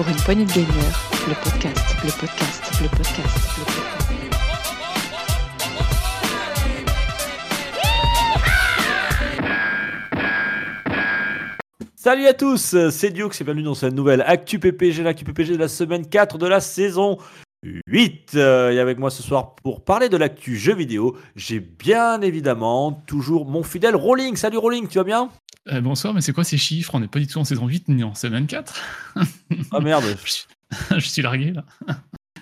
Pour une poignée de gamers, le podcast, le podcast, le podcast, le podcast. Salut à tous, c'est Dioux et bienvenue dans cette nouvelle Actu PPG, l'Actu PPG de la semaine 4 de la saison 8. Euh, et avec moi ce soir pour parler de l'actu jeu vidéo, j'ai bien évidemment toujours mon fidèle Rolling. Salut Rolling, tu vas bien? Euh, bonsoir, mais c'est quoi ces chiffres? On n'est pas du tout en saison 8 ni en semaine 4. Ah merde je, suis... je suis largué là.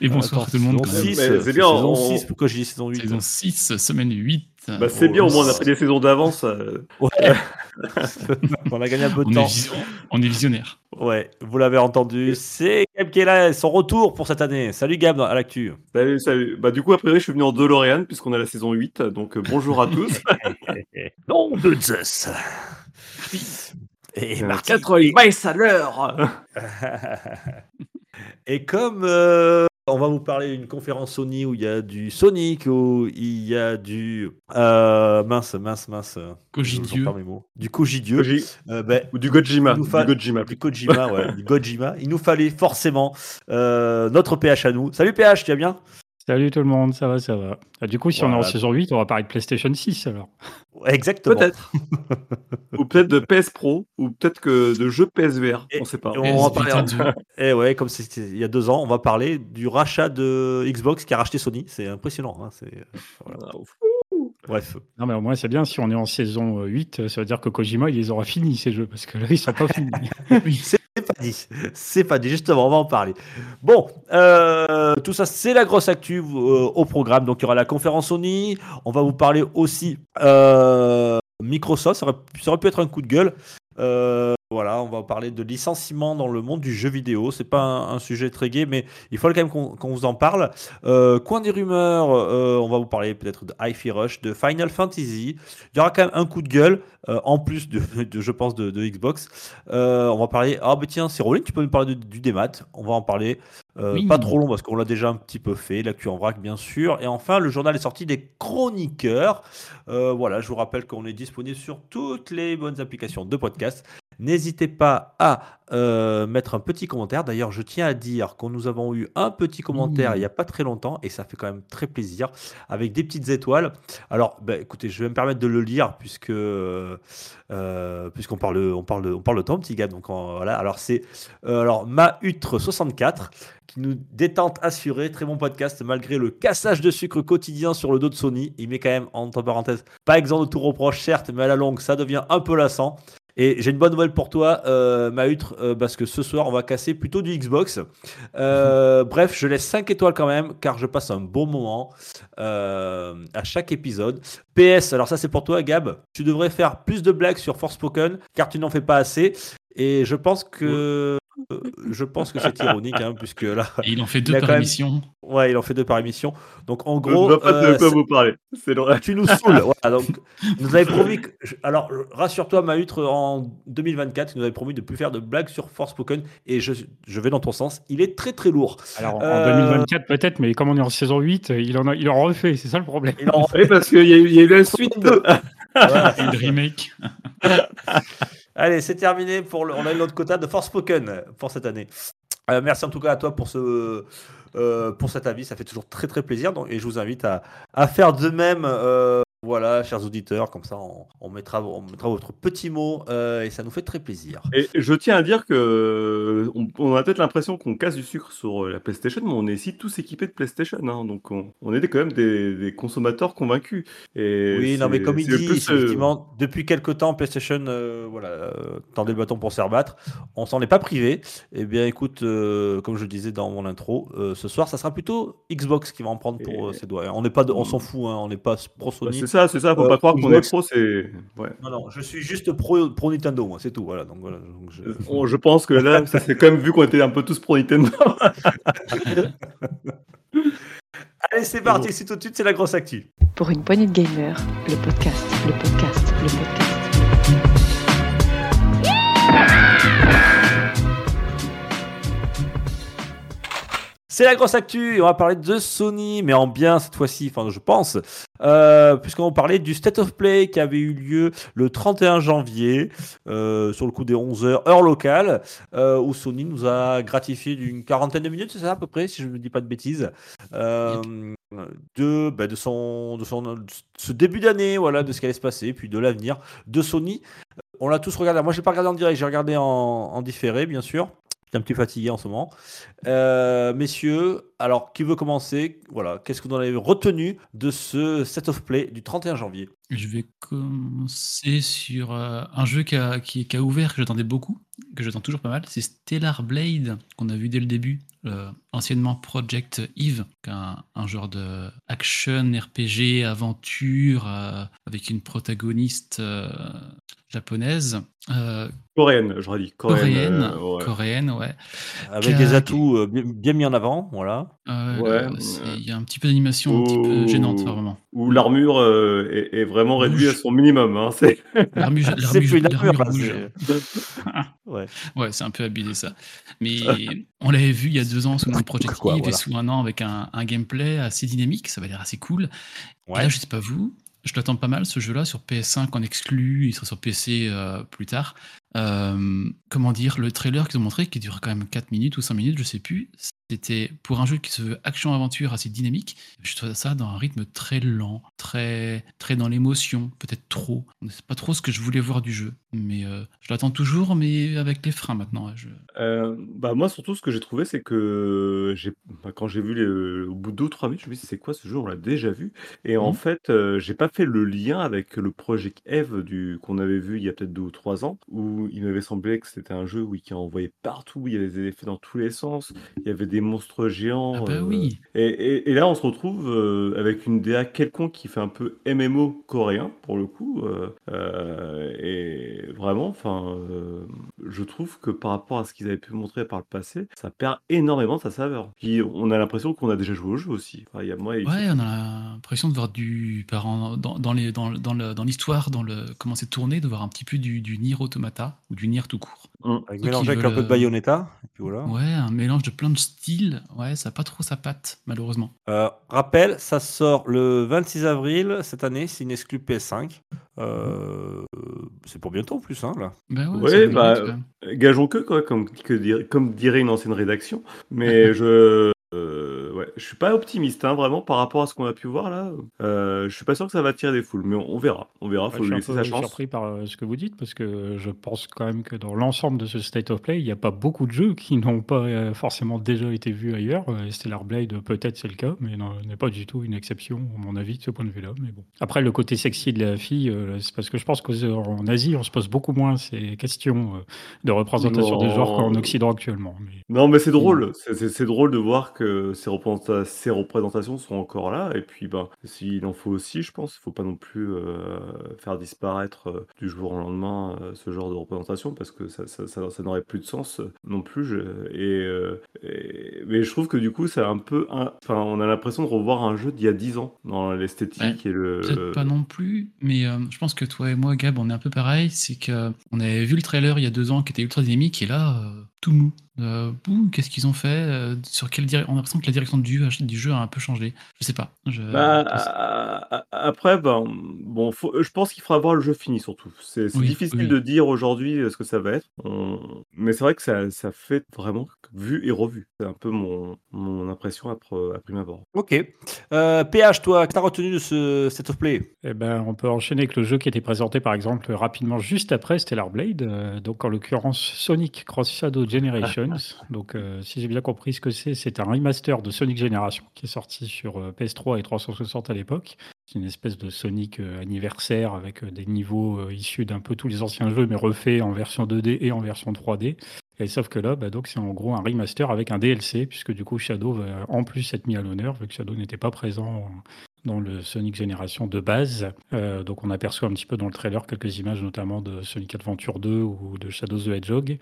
Et bonsoir Attends, tout le monde. saison quand même. 6, Mais c'est bien, saison on- 6, pourquoi j'ai dit saison 8 Saison 6, semaine 8. Bah, c'est Oh, bien, au moins on a pris des saisons d'avance. euh. Ouais. on a gagné un peu de on, est temps. vision- on est visionnaire. Ouais, vous l'avez entendu, c'est Gab qui est là, son retour pour cette année. Salut Gab à l'actu. Salut, salut. Bah, du coup, a priori, je suis venu en DeLorean puisqu'on a la saison 8. Donc, euh, bonjour à tous. Non de Zeus. Et Marty. 80 miles à l'heure. Et comme euh, on va vous parler d'une conférence Sony où il y a du Sonic, où il y a du euh, mince, mince, mince, mots. du Cogidieux, Koji- euh, ben, Ou du Gojima. Du Gojima. du Kojima, ouais, du Gojima. Il nous fallait forcément euh, notre PH à nous. Salut PH, tu vas bien? Salut tout le monde, ça va, ça va. Ah, du coup, si on est en saison 8, on va parler de PlayStation 6 alors. Exactement. Peut-être. ou peut-être de PS Pro. Ou peut-être que de jeux PSVR. Et- On sait pas. et on va parler Vita 2. Et ouais, comme c'était il y a deux ans, on va parler du rachat de Xbox qui a racheté Sony. C'est impressionnant. hein, c'est- voilà. Ah. Bref. Non, mais au moins, c'est bien, si on est en saison euh, 8, ça veut dire que Kojima, il les aura finis ces jeux, parce que là, ils sont pas finis. C'est pas dit. C'est pas dit. Justement, on va en parler. Bon, euh, tout ça, c'est la grosse actu euh, au programme. Donc, il y aura la conférence Sony. On va vous parler aussi euh, Microsoft. Ça aurait, ça aurait pu être un coup de gueule. Voilà, on va parler de licenciement dans le monde du jeu vidéo. C'est pas un, sujet très gai, mais il faut quand même qu'on vous en parle. Euh, coin des rumeurs, euh, on va vous parler peut-être de Hi-Fi Rush, de Final Fantasy. Il y aura quand même un coup de gueule, euh, en plus de, je pense, de, Xbox. On va parler. Ah, bah tiens, c'est Rolling, tu peux nous parler du démat. On va en parler. Euh, Oui. Pas trop long parce qu'on l'a déjà un petit peu fait. L'actu en vrac, bien sûr. Et enfin, le journal est sorti des chroniqueurs. Euh, voilà, je vous rappelle qu'on est disponible sur toutes les bonnes applications de podcast. N'hésitez pas à euh, mettre un petit commentaire. D'ailleurs, je tiens à dire que nous avons eu un petit commentaire Mmh. il n'y a pas très longtemps et ça fait quand même très plaisir avec des petites étoiles. Alors, bah, écoutez, je vais me permettre de le lire puisque euh, puisqu'on parle, on parle, de- on parle de temps, petit gars. Donc en- voilà. Alors c'est euh, alors Mahutre 64 qui nous détente assurée. Très bon podcast malgré le cassage de sucre quotidien sur le dos de Sony. Il met quand même entre parenthèses pas exempt de tout reproche certes, mais à la longue ça devient un peu lassant. Et j'ai une bonne nouvelle pour toi, euh, Mahutre, euh, parce que ce soir, on va casser plutôt du Xbox. Euh, bref, je laisse 5 étoiles quand même, car je passe un bon moment à chaque épisode. PS, alors ça c'est pour toi, Gab. Tu devrais faire plus de blagues sur Forspoken, car tu n'en fais pas assez. Et je pense que euh, je pense que c'est ironique, hein, puisque là, Et il en fait deux par même- émission. ouais, il en fait deux par émission. Donc en Je ne gros, vois pas de euh, quoi vous parler. Tu nous saoules. Voilà, donc, nous avez promis. Que... Alors, rassure-toi, Mahutre, en 2024, tu nous avais promis de plus faire de blagues sur Forspoken. Et je, je vais dans ton sens. Il est très très lourd. Alors, Euh, en 2024, peut-être, mais comme on est en saison 8, il en, a, il en refait, c'est ça le problème. Il en Oui, parce qu'il y, a eu- il y a eu la suite 2. Voilà. Et le remake. Allez, c'est terminé. Pour le... On a eu notre quota de Forspoken pour cette année. Euh, merci en tout cas à toi pour ce. euh, pour cet avis, ça fait toujours très très plaisir donc, et je vous invite à, à faire de même. Voilà, chers auditeurs, comme ça on, on mettra, on mettra votre petit mot euh, et ça nous fait très plaisir. Et je tiens à dire que on, on a peut-être l'impression qu'on casse du sucre sur euh, la PlayStation, mais on est ici tous équipés de PlayStation, hein, donc on, est quand même des, des consommateurs convaincus. Et Oui, non, mais comme il dit, plus, euh, effectivement, depuis quelques temps, PlayStation euh, voilà, tendait le bâton pour se faire battre. On s'en est pas privé. Eh bien, écoute, comme je le disais dans mon intro, ce soir, ça sera plutôt Xbox qui va en prendre pour Et- ses doigts. On n'est pas, de- on s'en fout, hein, on n'est pas pro Sony. Ça, c'est ça, faut Euh, pas croire qu'on est pro, c'est. Ouais. non, non, je suis juste pro, pro Nintendo, moi, c'est tout. Voilà, donc voilà. donc je- pense que là, ça c'est quand même vu qu'on était un peu tous pro Nintendo. Allez, c'est parti. C'est tout de suite, c'est la grosse actu. Pour une poignée de gamers, le podcast, le podcast, le podcast. C'est la grosse actu on va parler de Sony, mais en bien cette fois-ci, enfin je pense, euh, puisqu'on parler du State of Play qui avait eu lieu le 31 janvier, euh, sur le coup des 11h, heure locale, euh, où Sony nous a gratifié d'une quarantaine de minutes, c'est ça à peu près, si je ne dis pas de bêtises, euh, de, bah, de, son, de son ce début d'année, voilà, de ce qui allait se passer, puis de l'avenir de Sony. On l'a tous regardé. Moi, je n'ai pas regardé en direct, j'ai regardé en différé, bien sûr. Un petit fatigué en ce moment. Euh, messieurs, alors qui veut commencer? Voilà, qu'est-ce que vous en avez retenu de ce set of play du 31 janvier? Je vais commencer sur euh, un jeu qui a, ouvert, que j'attendais beaucoup, que j'attends toujours pas mal. C'est Stellar Blade, qu'on a vu dès le début, euh, anciennement Project Eve, un, un genre de action, RPG, aventure, avec une protagoniste japonaise. Euh, Coréenne, j'aurais dit. Coréenne. coréenne, euh, ouais. coréenne, ouais. Avec Qu'a- des atouts euh, bien, bien mis en avant, voilà. Euh, Ouais. Il y a un petit peu d'animation un petit peu gênante, vraiment. Où l'armure euh, est, est vraiment réduite à son minimum. Hein. C'est L'armure C'est l'armure- plus une l'armure armure, là, rouge. c'est- Ouais. Ouais, c'est un peu abusé ça. Mais on l'avait vu il y a deux ans sous le nom de Project Quoi, Eve voilà. et sous un an avec un, un gameplay assez dynamique, ça va l'air assez cool. Et là, je sais pas vous, je l'attends pas mal ce jeu-là sur PS5 en exclu, il sera sur PC euh, plus tard. Euh, comment dire, le trailer qu'ils ont montré, qui dure quand même 4 minutes ou 5 minutes, je sais plus, c'était pour un jeu qui se veut action-aventure assez dynamique. Je trouve ça dans un rythme très lent, très, très dans l'émotion, peut-être trop. C'est pas trop ce que je voulais voir du jeu, mais euh, je l'attends toujours, mais avec les freins maintenant. Je... Euh, bah moi surtout ce que j'ai trouvé c'est que bah, quand j'ai vu les, au bout de deux ou trois minutes je me suis dit c'est quoi ce jeu? On l'a déjà vu et en Mhm. fait j'ai pas fait le lien avec le Project Eve du qu'on avait vu il y a peut-être deux ou trois ans où il m'avait semblé que c'était un jeu oui, qui envoyait partout il y avait des effets dans tous les sens il y avait des monstres géants Ah bah euh, oui, et, et- et là, on se retrouve euh, avec une DA quelconque qui fait un peu MMO coréen, pour le coup. euh, et vraiment, enfin, je trouve que par rapport à ce qu'ils avaient pu montrer par le passé, ça perd énormément de sa saveur. Puis on a l'impression qu'on a déjà joué au jeu aussi. Enfin, il y a moi ouais, on a l'impression de voir du dans, dans les dans, dans le- dans l'histoire, dans le comment c'est tourné, de voir un petit peu du, du Nier Automata ou du Nier tout court. Hum. Avec qui avec un peu de euh, Bayonetta. Et puis voilà. Ouais, un mélange de plein de styles. Ouais, ça a pas trop sa patte, malheureusement. Euh, rappel, ça sort le 26 avril cette année, c'est une exclu PS5. Euh, c'est pour bientôt en plus, hein, là. Bah ouais, bah. Gageons que, quoi, comme, que dir- comme dirait une ancienne rédaction. Mais je. euh, ouais, je suis pas optimiste, hein, vraiment, par rapport à ce qu'on a pu voir là. Euh, je suis pas sûr que ça va tirer des foules, mais on, on verra. On verra, Ouais, faut lui laisser sa chance. surpris par euh, ce que vous dites parce que je pense quand même que dans l'ensemble de ce State of Play, il n'y a pas beaucoup de jeux qui n'ont pas euh, forcément déjà été vus ailleurs. Euh, Stellar Blade, peut-être c'est le cas, mais non, n'est pas du tout une exception, à mon avis, de ce point de vue-là. Mais bon. Après, le côté sexy de la fille, c'est parce que je pense qu'en Asie, on se pose beaucoup moins ces questions de représentation des genres qu'en Non. Occident actuellement. Mais Non, mais c'est drôle. C'est- drôle de voir que ces, représenta- ces représentations sont encore là. Et puis, ben, s'il en faut aussi, je pense, il faut pas non plus euh, faire disparaître euh, du jour au lendemain euh, ce genre de représentation parce que ça, ça, ça- ça n'aurait plus de sens euh, non plus. je- et, euh, et- mais je trouve que du coup, c'est un peu. un- Enfin, on a l'impression de revoir un jeu d'il y a 10 ans dans l'esthétique et le. Peut-être pas non plus, mais euh, je pense que toi et moi, Gab, on est un peu pareil. C'est que on avait vu le trailer il y a deux ans qui était ultra dynamique et là, euh, tout mou. Euh, Qu'est-ce qu'ils ont fait euh, Sur quelle On a l'impression que la direction du, du jeu a un peu changé. Je sais pas. Je, Bah, après, ben, bon, faut- je pense qu'il faudra voir le jeu fini surtout. C'est Oui, difficile oui. de dire aujourd'hui euh, ce que ça va être. On- Mais c'est vrai que ça, ça fait vraiment vu et revu. C'est un peu mon, mon impression à, pre- à prime abord. Ok. Euh, PH, toi, que t'as retenu de ce set of play? Eh ben, on peut enchaîner avec le jeu qui était présenté par exemple rapidement juste après Stellar Blade, euh, donc en l'occurrence Sonic Cross Shadow Generations. donc, euh, si j'ai bien compris ce que c'est, c'est un remaster de Sonic Generation qui est sorti sur euh, PS3 et 360 à l'époque. C'est une espèce de Sonic euh, anniversaire avec des niveaux issus d'un peu tous les anciens jeux, mais refaits en version 2D et en version 3D. Et sauf que là, bah, c'est en gros un remaster avec un DLC, puisque du coup Shadow va en plus être mis à l'honneur, vu que Shadow n'était pas présent dans le Sonic Génération de base. Euh, donc on aperçoit un petit peu dans le trailer quelques images notamment de Sonic Adventure 2 ou de Shadows the Hedgehog.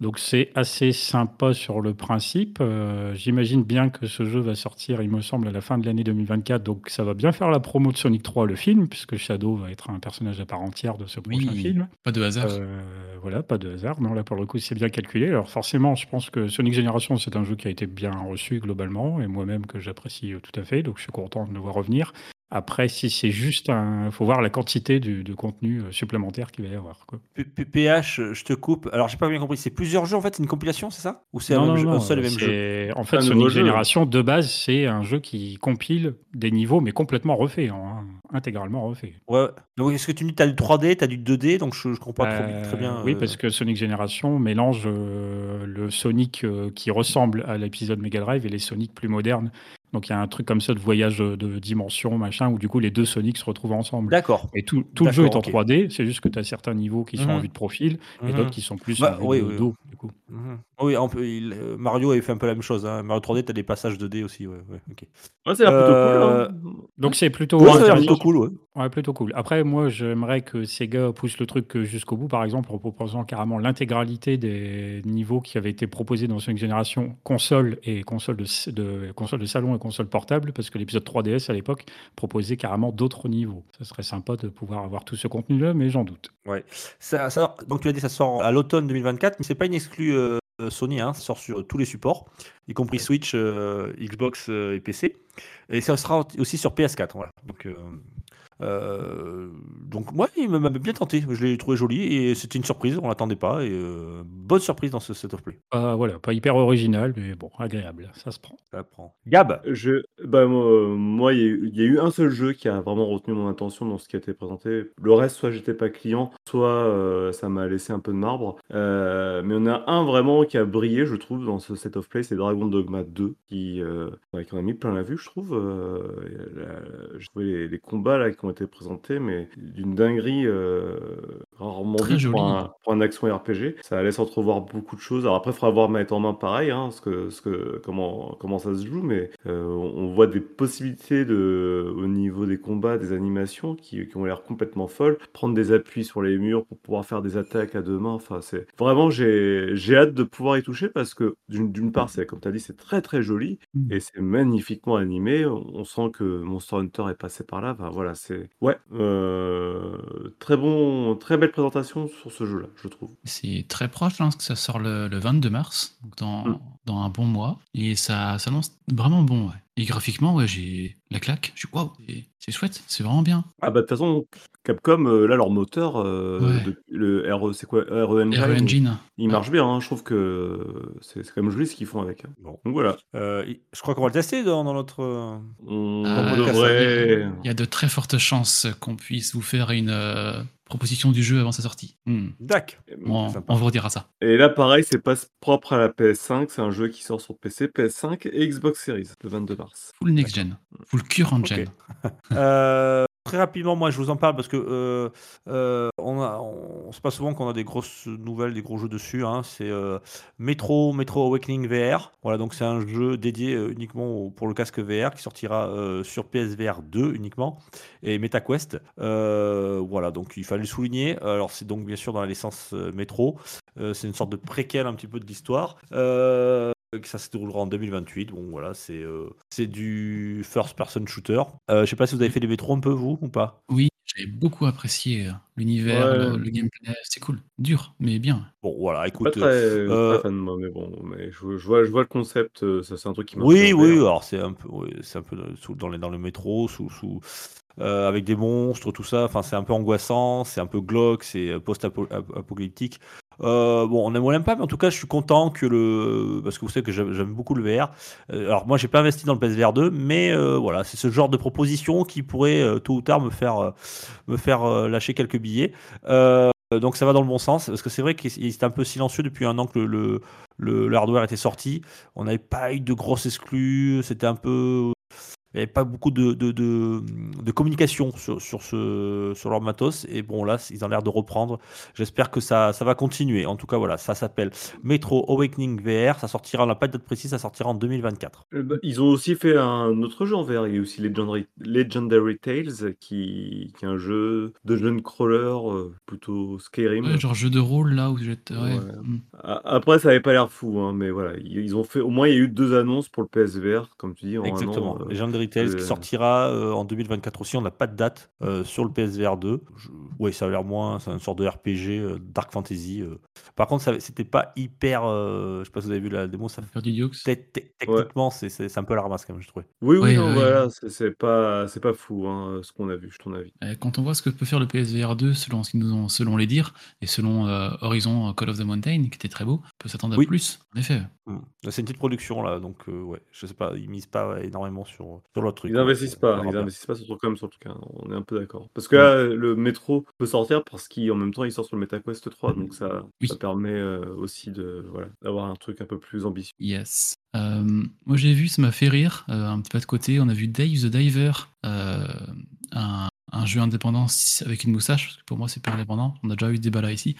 Donc c'est assez sympa sur le principe. Euh, J'imagine bien que ce jeu va sortir, il me semble, à la fin de l'année 2024. Donc ça va bien faire la promo de Sonic 3, le film, puisque Shadow va être un personnage à part entière de ce prochain Oui, film. pas de hasard. Euh, voilà, pas de hasard. Non, là, pour le coup, c'est bien calculé. Alors, forcément, je pense que Sonic Generation, c'est un jeu qui a été bien reçu globalement, et moi-même que j'apprécie tout à fait. Donc, je suis content de le voir revenir. Après, si c'est juste un. faut voir la quantité du, de contenu euh, supplémentaire qu'il va y avoir. Quoi. P- P- PH, euh, je te coupe. Alors, j'ai pas bien compris. C'est plusieurs jeux en fait, c'est une compilation, c'est ça? Ou c'est un, un non, seul et même jeu? En fait, Sonic. Generation, de base, c'est un jeu qui compile des niveaux, mais complètement refaits, hein, intégralement refaits. Ouais. Donc, est-ce que tu me dis que tu as du 3D, tu as du 2D Donc, je, je comprends trop- Euh, très bien. Oui, euh, parce que Sonic Generation mélange euh, le Sonic euh, qui ressemble à l'épisode Mega Drive et les Sonic plus modernes. Donc il y a un truc comme ça de voyage de, de dimension, machin, où du coup les deux Sonic se retrouvent ensemble. D'accord. Et tout, tout le jeu est en D'accord, ok. 3D, c'est juste que tu as certains niveaux qui sont en Mhm. vue de profil et Mhm. d'autres qui sont plus Bah, en vue oui, de oui. dos. Du coup. Mhm. Oui, on peut- il- euh, Mario avait fait un peu la même chose. Hein. Mario 3D, tu as des passages 2D aussi. Ouais, ouais, ok. Ouais, ça a l'air Euh, plutôt cool. hein. Donc c'est plutôt, Ouais, ça a l'air intéressant. plutôt cool. Ouais. Ouais, plutôt cool. Après, moi, j'aimerais que Sega pousse le truc jusqu'au bout, par exemple, en proposant carrément l'intégralité des niveaux qui avaient été proposés dans Sonic Génération console et console de, de, console de salon console portable, parce que l'épisode 3DS à l'époque proposait carrément d'autres niveaux. Ça serait sympa de pouvoir avoir tout ce contenu-là, mais j'en doute. Ouais. Ça, ça- donc tu as dit ça sort à l'automne 2024, mais c'est pas une exclue euh, Sony, hein, ça sort sur tous les supports, y compris Switch, euh, Xbox euh, et PC. Et ça sera aussi sur PS4. Voilà. Donc, euh, donc moi, il m'a bien tenté. Je l'ai trouvé joli et c'était une surprise, on l'attendait pas. Et euh, bonne surprise dans ce set of play. Pas- voilà, pas hyper original, mais bon, agréable, ça se prend. Ça prend. Gab. Je, bah, moi, il y, a eu- il y a eu un seul jeu qui a vraiment retenu mon attention dans ce qui a été présenté. Le reste, soit j'étais pas client, soit euh, ça m'a laissé un peu de marbre. Euh, mais on a un vraiment qui a brillé, je trouve, dans ce set of play, c'est Dragon Dogma 2, qui, euh, ouais, qui en a mis plein la vue, je trouve. Euh, la- je trouvais les, les combats là qui ont été présentés, mais d'une dinguerie euh, rarement Très joli. pour un, pour un action RPG. Ça laisse entrevoir beaucoup de choses. Alors après, il faudra voir mettre en main pareil, hein, ce que, ce que, comment, comment ça se joue, mais euh, on voit des possibilités de, au niveau des combats, des animations qui, qui ont l'air complètement folles. Prendre des appuis sur les murs pour pouvoir faire des attaques à deux mains. Enfin, c'est vraiment, j'ai j'ai hâte de pouvoir y toucher parce que d'une part, c'est comme tu as dit, c'est très très joli Mm. et c'est magnifiquement animé. On, on sent que Monster Hunter est passé par là. Enfin, voilà, c'est ouais, euh, très bon, très belle présentation sur ce jeu-là, je trouve. C'est très proche, hein, parce que ça sort le, le 22 mars, donc dans, Mm. dans un bon mois. Et ça s'annonce vraiment bon. Ouais. Et graphiquement, ouais, j'ai la claque. Je suis waouh, c'est- chouette, c'est vraiment bien. Ah bah de toute façon, Capcom, euh, là leur moteur, euh, Ouais. de- le RE, c'est quoi RE Engine, RE Engine. il marche bien. hein, je trouve que c'est c'est quand même joli ce qu'ils font avec. hein. Bon. Donc voilà, Euh, je crois qu'on va le tester dans, dans notre. euh, on Ah. Il y a de très fortes chances qu'on puisse vous faire une euh, proposition du jeu avant sa sortie. Hmm. Dac. On, sympa. on vous redira ça. Et là, pareil, c'est pas propre à la PS5, c'est un jeu qui sort sur PC, PS5 et Xbox Series le 22 mars. Full next gen, full current gen. Euh, très rapidement, moi, je vous en parle parce que euh, euh, on a, on, pas souvent qu'on a des grosses nouvelles, des gros jeux dessus. hein. C'est euh, Metro, Metro Awakening VR. Voilà, donc c'est un jeu dédié uniquement au- pour le casque VR qui sortira sur PSVR 2 uniquement et MetaQuest. Voilà, donc il fallait souligner. Alors c'est donc bien sûr dans la licence Metro. C'est une sorte de préquel un petit peu de l'histoire. Euh, que ça se déroulera en 2028. Bon, voilà, c'est euh, c'est du first-person shooter. Euh, je sais pas si vous avez fait des métros un peu, vous, ou pas? Oui, j'ai beaucoup apprécié euh, l'univers, Ouais. le, le gameplay. C'est cool, dur, mais bien. Bon, voilà, Pas écoute. très, euh, très fan de moi, mais bon, mais je, je vois, je vois le concept, ça c'est un truc qui m'a Oui, oui, alors c'est un peu, oui, c'est un peu sous, dans, les, dans le métro, sous, sous, euh, avec des monstres, tout ça. Enfin, c'est un peu angoissant, c'est un peu glauque, c'est post-apocalyptique. Euh, bon, on aime ou on n'aime pas, mais en tout cas, je suis content que le. Parce que vous savez que j'aime beaucoup le VR. Euh, alors, moi, j'ai pas investi dans le PSVR 2, mais euh, voilà, c'est ce genre de proposition qui pourrait tôt ou tard me faire, me faire lâcher quelques billets. Donc, ça va dans le bon sens, parce que c'est vrai qu'il était un peu silencieux depuis un an que le, le- le hardware était sorti. On n'avait pas eu de grosses exclus, c'était un peu. Il n'y avait pas beaucoup de, de, de, de communication sur, sur, ce, sur leur matos. Et bon, là, ils ont l'air de reprendre. J'espère que ça, ça va continuer. En tout cas, voilà, ça s'appelle Metro Awakening VR. Ça sortira, on n'a pas de date précise, ça sortira en 2024. Euh, bah, ils ont aussi fait un autre jeu en VR. Il y a aussi Legendary, Legendary Tales, qui, qui est un jeu de jeune crawler, euh, plutôt Skyrim. Ouais, genre jeu de rôle là où j'étais. Ouais. Ouais. mm. Après, ça avait pas l'air fou, hein, mais voilà, ils ont fait. Au moins, il y a eu deux annonces pour le PSVR, comme tu dis, en un Exactement. an. euh, Legendary Tales euh, qui sortira euh, en 2024 aussi. On n'a pas de date euh, sur le PSVR 2. Je- Oui, ça a l'air moins. C'est une sorte de RPG, euh, Dark Fantasy. euh. Par contre, ça- c'était pas hyper. euh, Je sais pas si vous avez vu la démo. Ça... Techniquement, c'est- un peu la ramasse quand même, je trouvais. Oui, oui, voilà, c'est pas, c'est pas fou, hein, ce qu'on a vu, je ton avis. Quand on voit ce que peut faire le PSVR 2 selon ce qu'ils nous ont, selon les dires et selon euh, Horizon Call of the Mountain qui était très beau, on peut s'attendre à Oui. plus. En effet. Mm. Là, C'est une petite production là, donc euh, ouais, je sais pas, ils misent pas énormément sur, sur l'autre truc. Ils quoi. investissent On pas, ils investissent pas sur le comme sur le truc, hein, on est un peu d'accord. Parce que là, le métro peut sortir parce qu'en même temps, il sort sur le MetaQuest 3, donc ça, Oui. ça permet euh, aussi de voilà, d'avoir un truc un peu plus ambitieux. Yes. Euh, moi j'ai vu, ça m'a fait rire, euh, un petit pas de côté, on a vu Dave the Diver, euh, un, un jeu indépendant avec une moustache, parce que pour moi c'est pas indépendant, on a déjà eu ce débat là ici,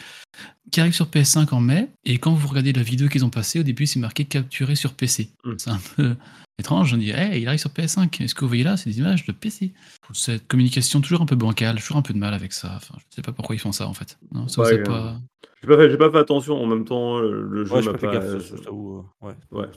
qui arrive sur PS5 en mai, et quand vous regardez la vidéo qu'ils ont passée, au début c'est marqué capturé sur PC. Mm. C'est un peu étrange, on dit, hey, il arrive sur PS5, est-ce que vous voyez là, c'est des images de PC Cette communication toujours un peu bancale, toujours un peu de mal avec ça, enfin, je sais pas pourquoi ils font ça en fait. Non, ça, Ouais, euh, pas... J'ai pas, fait- j'ai pas fait attention, en même temps, euh, le jeu Ouais, m'a pas euh, ouais. Ouais. Pas,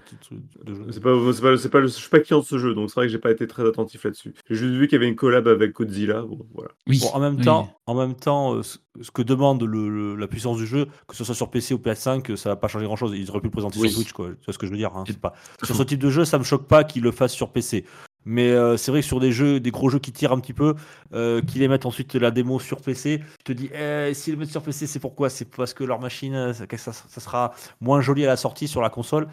c'est pas, c'est pas, le- je suis pas client de ce jeu, donc c'est vrai que j'ai pas été très attentif là-dessus. J'ai juste vu qu'il y avait une collab avec Godzilla, bon, voilà. Oui, Bon, en même oui. temps, en même temps, euh, ce ce que demande le- le- la puissance du jeu, que ce soit sur PC ou PS5, euh, ça va pas changer grand-chose. Ils auraient pu le présenter Oui. sur Switch, quoi. Tu vois ce que je veux dire hein, c'est pas... Sur ce type de jeu, ça me choque pas qu'ils le fassent sur PC. Mais euh, c'est vrai que sur des jeux, des gros jeux qui tirent un petit peu, euh, qu'ils les mettent ensuite la démo sur PC, tu te dis, eh, s'ils le mettent sur PC, c'est pourquoi? C'est parce que leur machine, euh, ça, ça- ça sera moins joli à la sortie sur la console.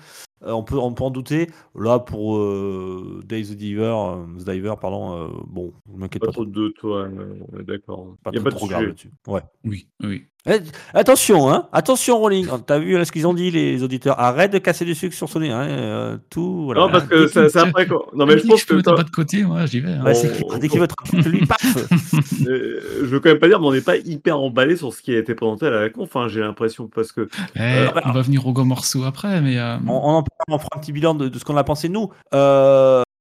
Euh, on, peut, on peut en douter. Là, pour euh, Days the Diver, euh, The Diver, pardon, euh, bon, je m'inquiète Pas pas, trop de toi, on est d'accord. Pas Il y a trop, pas de trop grave sujet. là-dessus. Ouais. Oui, oui. Eh, attention, hein, attention, Rolling. T'as vu là, ce qu'ils ont dit, les auditeurs Arrête de casser du sucre sur Sony. Hein, euh, tout. Voilà. Non, parce que c'est après quoi. Non, mais je pense je peux que. mettre un t'as- pas de côté, moi j'y vais. hein. C'est on-. Dès qu'il veut te lui, paf Euh, je veux quand même pas dire, mais on n'est pas hyper emballé sur ce qui a été présenté à la conf, hein, j'ai l'impression, parce que Eh, Euh, on va venir au gros morceau après, mais euh, on, on en parle, on fera un petit bilan de, de ce qu'on a pensé nous.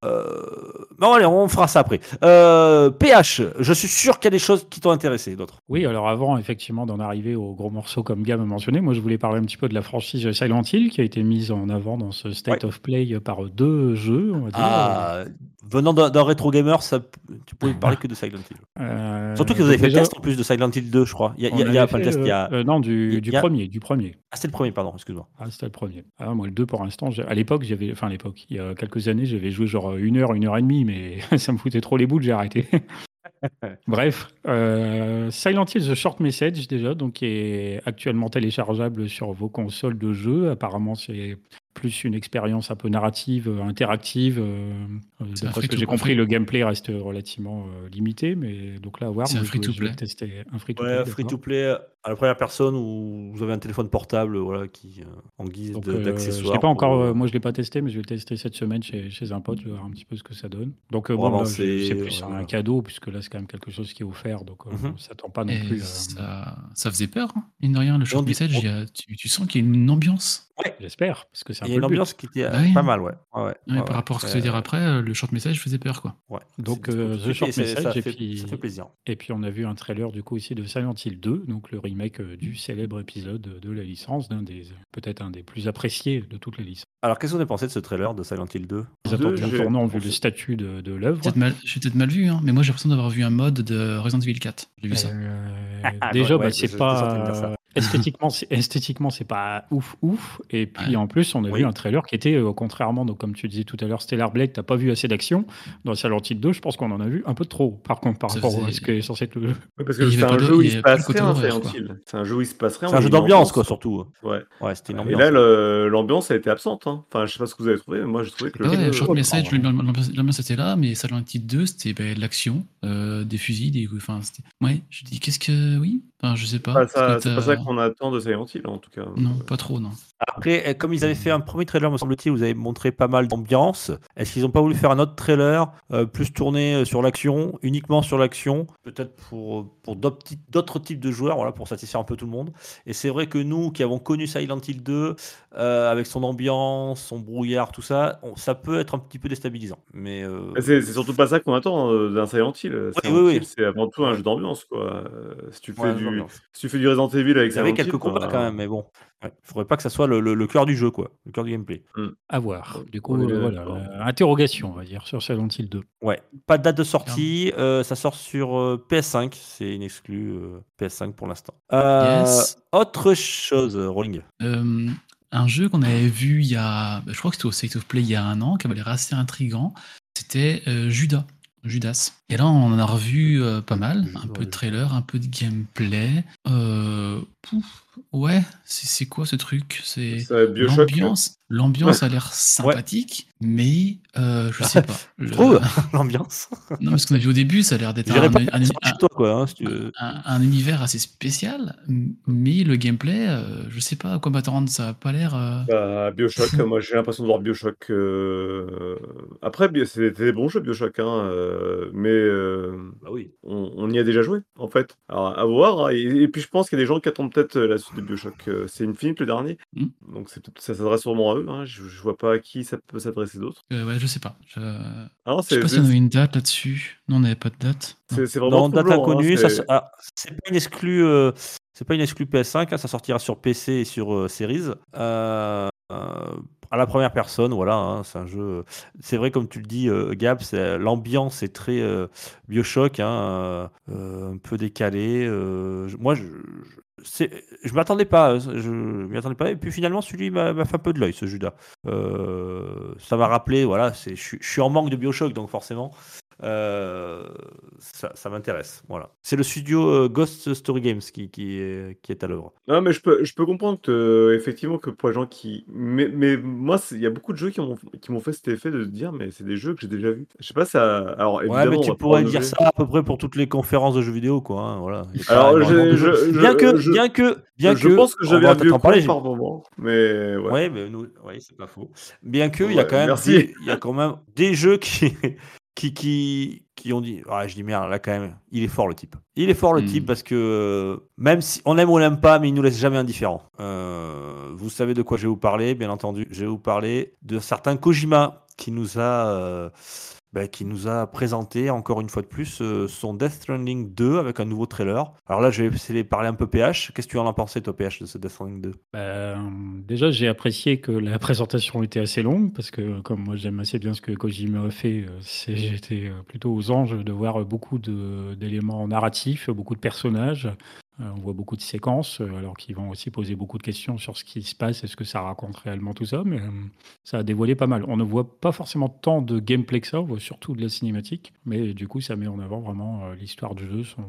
Euh, euh, bon, allez, on fera ça après. Euh, PH, je suis sûr qu'il y a des choses qui t'ont intéressé, d'autres. Oui, alors avant effectivement d'en arriver au gros morceau comme Gam a mentionné, moi je voulais parler un petit peu de la franchise Silent Hill qui a été mise en avant dans ce State of Play par deux jeux, on va dire. Ah, venant d'un rétro gamer, ça, tu pouvais parler que de Silent Hill. Euh, Surtout que vous avez fait déjà, le test en plus de Silent Hill 2, je crois. Il y a, il y pas le test, il y a. euh, euh, non, du, il du y a- premier, du premier. Ah, c'était le premier, pardon, excuse-moi. Ah, c'était le premier. Ah, moi, le 2, pour l'instant, à l'époque, j'avais. Enfin, à l'époque, il y a quelques années, j'avais joué genre une heure, une heure et demie, mais ça me foutait trop les boules, j'ai arrêté. Bref, euh, Silent Hill The Short Message, déjà, donc, qui est actuellement téléchargeable sur vos consoles de jeu. Apparemment, c'est plus une expérience un peu narrative, euh, interactive. euh, euh, D'après ce que j'ai compris, le gameplay reste relativement euh, limité, mais donc là, à voir. C'est un free-to-play. tester un free to Ouais, free to play à la première personne où vous avez un téléphone portable voilà, qui, euh, en guise euh, d'accessoire. l'ai pas encore, pour, euh, euh, moi je l'ai pas testé, mais je vais le tester cette semaine chez, chez un pote, je vais voir un petit peu ce que ça donne. Donc euh, bon, je- c'est plus voilà. un cadeau puisque là c'est quand même quelque chose qui est offert, donc euh, Mhm. on s'attend pas non et plus. à- ça, ça faisait peur, hein, mine de rien, le short dit- message, a- tu, tu sens qu'il y a une ambiance. J'espère, parce que c'est Il y a une but. qui était euh, Bah oui. pas mal, ouais. ouais, ouais, Ouais, ouais, par ouais. rapport à ce que tu veux dire après, euh, le short message faisait peur, quoi. ouais. Donc, euh, The Short Message, ça et fait, puis- ça fait plaisir. Et puis on a vu un trailer du coup aussi de Silent Hill 2, donc le remake euh, du célèbre épisode de la licence, d'un des peut-être un des plus appréciés de toute la licence. Alors, qu'est-ce que vous avez pensé de ce trailer de Silent Hill 2 Ils attendent bien j'ai- tournant vu le statut de, de l'œuvre. Peut-être mal- J'ai peut-être mal vu, hein, mais moi j'ai l'impression d'avoir vu un mode de Resident Evil 4. J'ai vu ça. Euh, Ah, déjà, ouais, bah, c'est pas esthétiquement, c'est- esthétiquement, c'est pas ouf ouf. Et puis Ouais. en plus, on a Oui. vu un trailer qui était, euh, contrairement, donc comme tu disais tout à l'heure, Stellar Blade, t'as pas vu assez d'action. Dans Silent Hill 2, je pense qu'on en a vu un peu trop. Par contre, par rapport à ce qui est censé être le jeu. Parce que y c'est un de- jeu où il se le passe rien. C'est un jeu où il se passe rien. C'est un jeu d'ambiance, ambiance. quoi, surtout. Ouais. Ouais, c'était une Et là, le- l'ambiance a été absente. hein. Enfin, je sais pas ce que vous avez trouvé, mais moi j'ai trouvé que le Ouais, jeu. short message, l'ambiance était là, mais Silent Hill 2, c'était ben, l'action, euh, des fusils, des. Enfin, c'était. Ouais, je dis, qu'est-ce que. Oui Enfin, je sais pas. Pas ça ça doit c'est pas ça qu'on attend de Silent Hill, en tout cas. Non, pas trop, non. Après, eh, comme ils avaient fait un premier trailer, me semble-t-il, vous avez montré pas mal d'ambiance. Est-ce qu'ils n'ont pas voulu faire un autre trailer euh, plus tourné euh, sur l'action, uniquement sur l'action, peut-être pour, pour d'autres types- de joueurs, voilà, pour satisfaire un peu tout le monde. Et c'est vrai que nous, qui avons connu Silent Hill 2, euh, avec son ambiance, son brouillard, tout ça, on- ça peut être un petit peu déstabilisant. Mais euh, C'est surtout pas ça qu'on attend euh, d'un Silent Hill. C'est avant tout un jeu d'ambiance, quoi. Euh, Si tu fais du, si tu fais du Resident Evil avec il y avait Silent quelques Hill, combats bah, quand même, mais bon, il faudrait pas que ça soit le, le- le cœur du jeu, quoi, le cœur du gameplay. À voir. Du coup, euh, voilà, euh, interrogation, on va dire, sur Silent Hill 2. Ouais, pas de date de sortie, euh, ça sort sur euh, PS5, c'est une exclue euh, PS5 pour l'instant. Euh, Yes. Autre chose, Rolling. Euh, un jeu qu'on avait vu il y a, bah, je crois que c'était au State of Play il y a un an, qui avait l'air assez intrigant, c'était euh, Judas. Judas. Et là, on en a revu euh, pas mal, un peu de trailer, un peu de gameplay. Euh, pouf, ouais, c'est quoi ce truc? C'est l'ambiance. L'ambiance a l'air sympathique, mais euh, je sais pas. Le- trouve l'ambiance. Non, mais ce qu'on a vu au début, ça a l'air d'être un, hein, si un- un univers assez spécial, mais le gameplay, euh, je sais pas à quoi m'attendre, ça a pas l'air. euh, Bah, Bioshock, moi j'ai l'impression de voir Bioshock. Après, c'était des bons jeux Bioshock, hein, mais euh, Bah oui. on, on y a déjà joué, en fait. Alors, à voir. hein, Et, et puis je pense qu'il y a des gens qui attendent peut-être la suite de Bioshock. Euh, C'est Infinite le dernier, Mm. donc ça s'adresse sûrement à eux. hein, Je, je vois pas à qui ça peut s'adresser d'autres. euh, ouais, je sais pas. Je, Ah non, je sais c'est pas si on avait une date là-dessus. Non, on n'avait pas de date. Non. c'est- vraiment Dans date hein, inconnue, c'est- ah, c'est pas une exclue, euh, c'est pas une exclue PS5, hein, ça sortira sur PC et sur euh, Series. Euh, euh, à la première personne, voilà, hein, c'est un jeu. C'est vrai, comme tu le dis, euh, Gab, l'ambiance est très euh, Bioshock, hein, euh, un peu décalé. euh, moi, je, je, je m'attendais pas, euh, je m'y attendais pas, et puis finalement, celui m'a fait un peu de l'œil, ce. Euh, ça m'a rappelé, voilà, je suis en manque de Bioshock, donc forcément. Euh, ça, ça m'intéresse. Voilà. C'est le studio euh, Ghost Story Games qui, qui, est, qui est à l'œuvre. Non, mais je peux, je peux comprendre que, euh, effectivement, que pour les gens qui. Mais, mais moi, il y a beaucoup de jeux qui m'ont fait cet effet de dire, mais c'est des jeux que j'ai déjà vus. Je sais pas, ça. Alors, Ouais, mais tu pourrais dire ça à peu près pour toutes les conférences de jeux vidéo, quoi. hein, voilà. Alors, je- je- bien que, je- bien que, bien je que, pense que j'avais va un parler. par moment, mais ouais. Ouais, mais nous, ouais, c'est pas faux. Bien que, il y a Ouais, quand même, il y a quand même des jeux qui, qui, qui, qui ont dit, ah, je dis merde, là quand même, il est fort le type. Il est fort le Hmm. type parce que euh, même si on aime ou on l'aime pas, mais il nous laisse jamais indifférents. Euh, vous savez de quoi je vais vous parler, bien entendu. Je vais vous parler de certains Kojima qui nous a euh, bah, qui nous a présenté encore une fois de plus euh, son Death Stranding 2 avec un nouveau trailer. Alors là, je vais essayer de parler un peu PH. Qu'est-ce que tu en as pensé, toi, PH, de ce Death Stranding 2 Ben, déjà, j'ai apprécié que la présentation était assez longue, parce que comme moi j'aime assez bien ce que Kojima a fait, euh, j'étais euh, plutôt aux anges de voir beaucoup d'éléments narratifs, beaucoup de personnages. Euh, on voit beaucoup de séquences, euh, alors qu'ils vont aussi poser beaucoup de questions sur ce qui se passe et ce que ça raconte réellement tout ça, mais euh, ça a dévoilé pas mal. On ne voit pas forcément tant de gameplay que ça, on voit surtout de la cinématique, mais du coup ça met en avant vraiment l'histoire du jeu, son,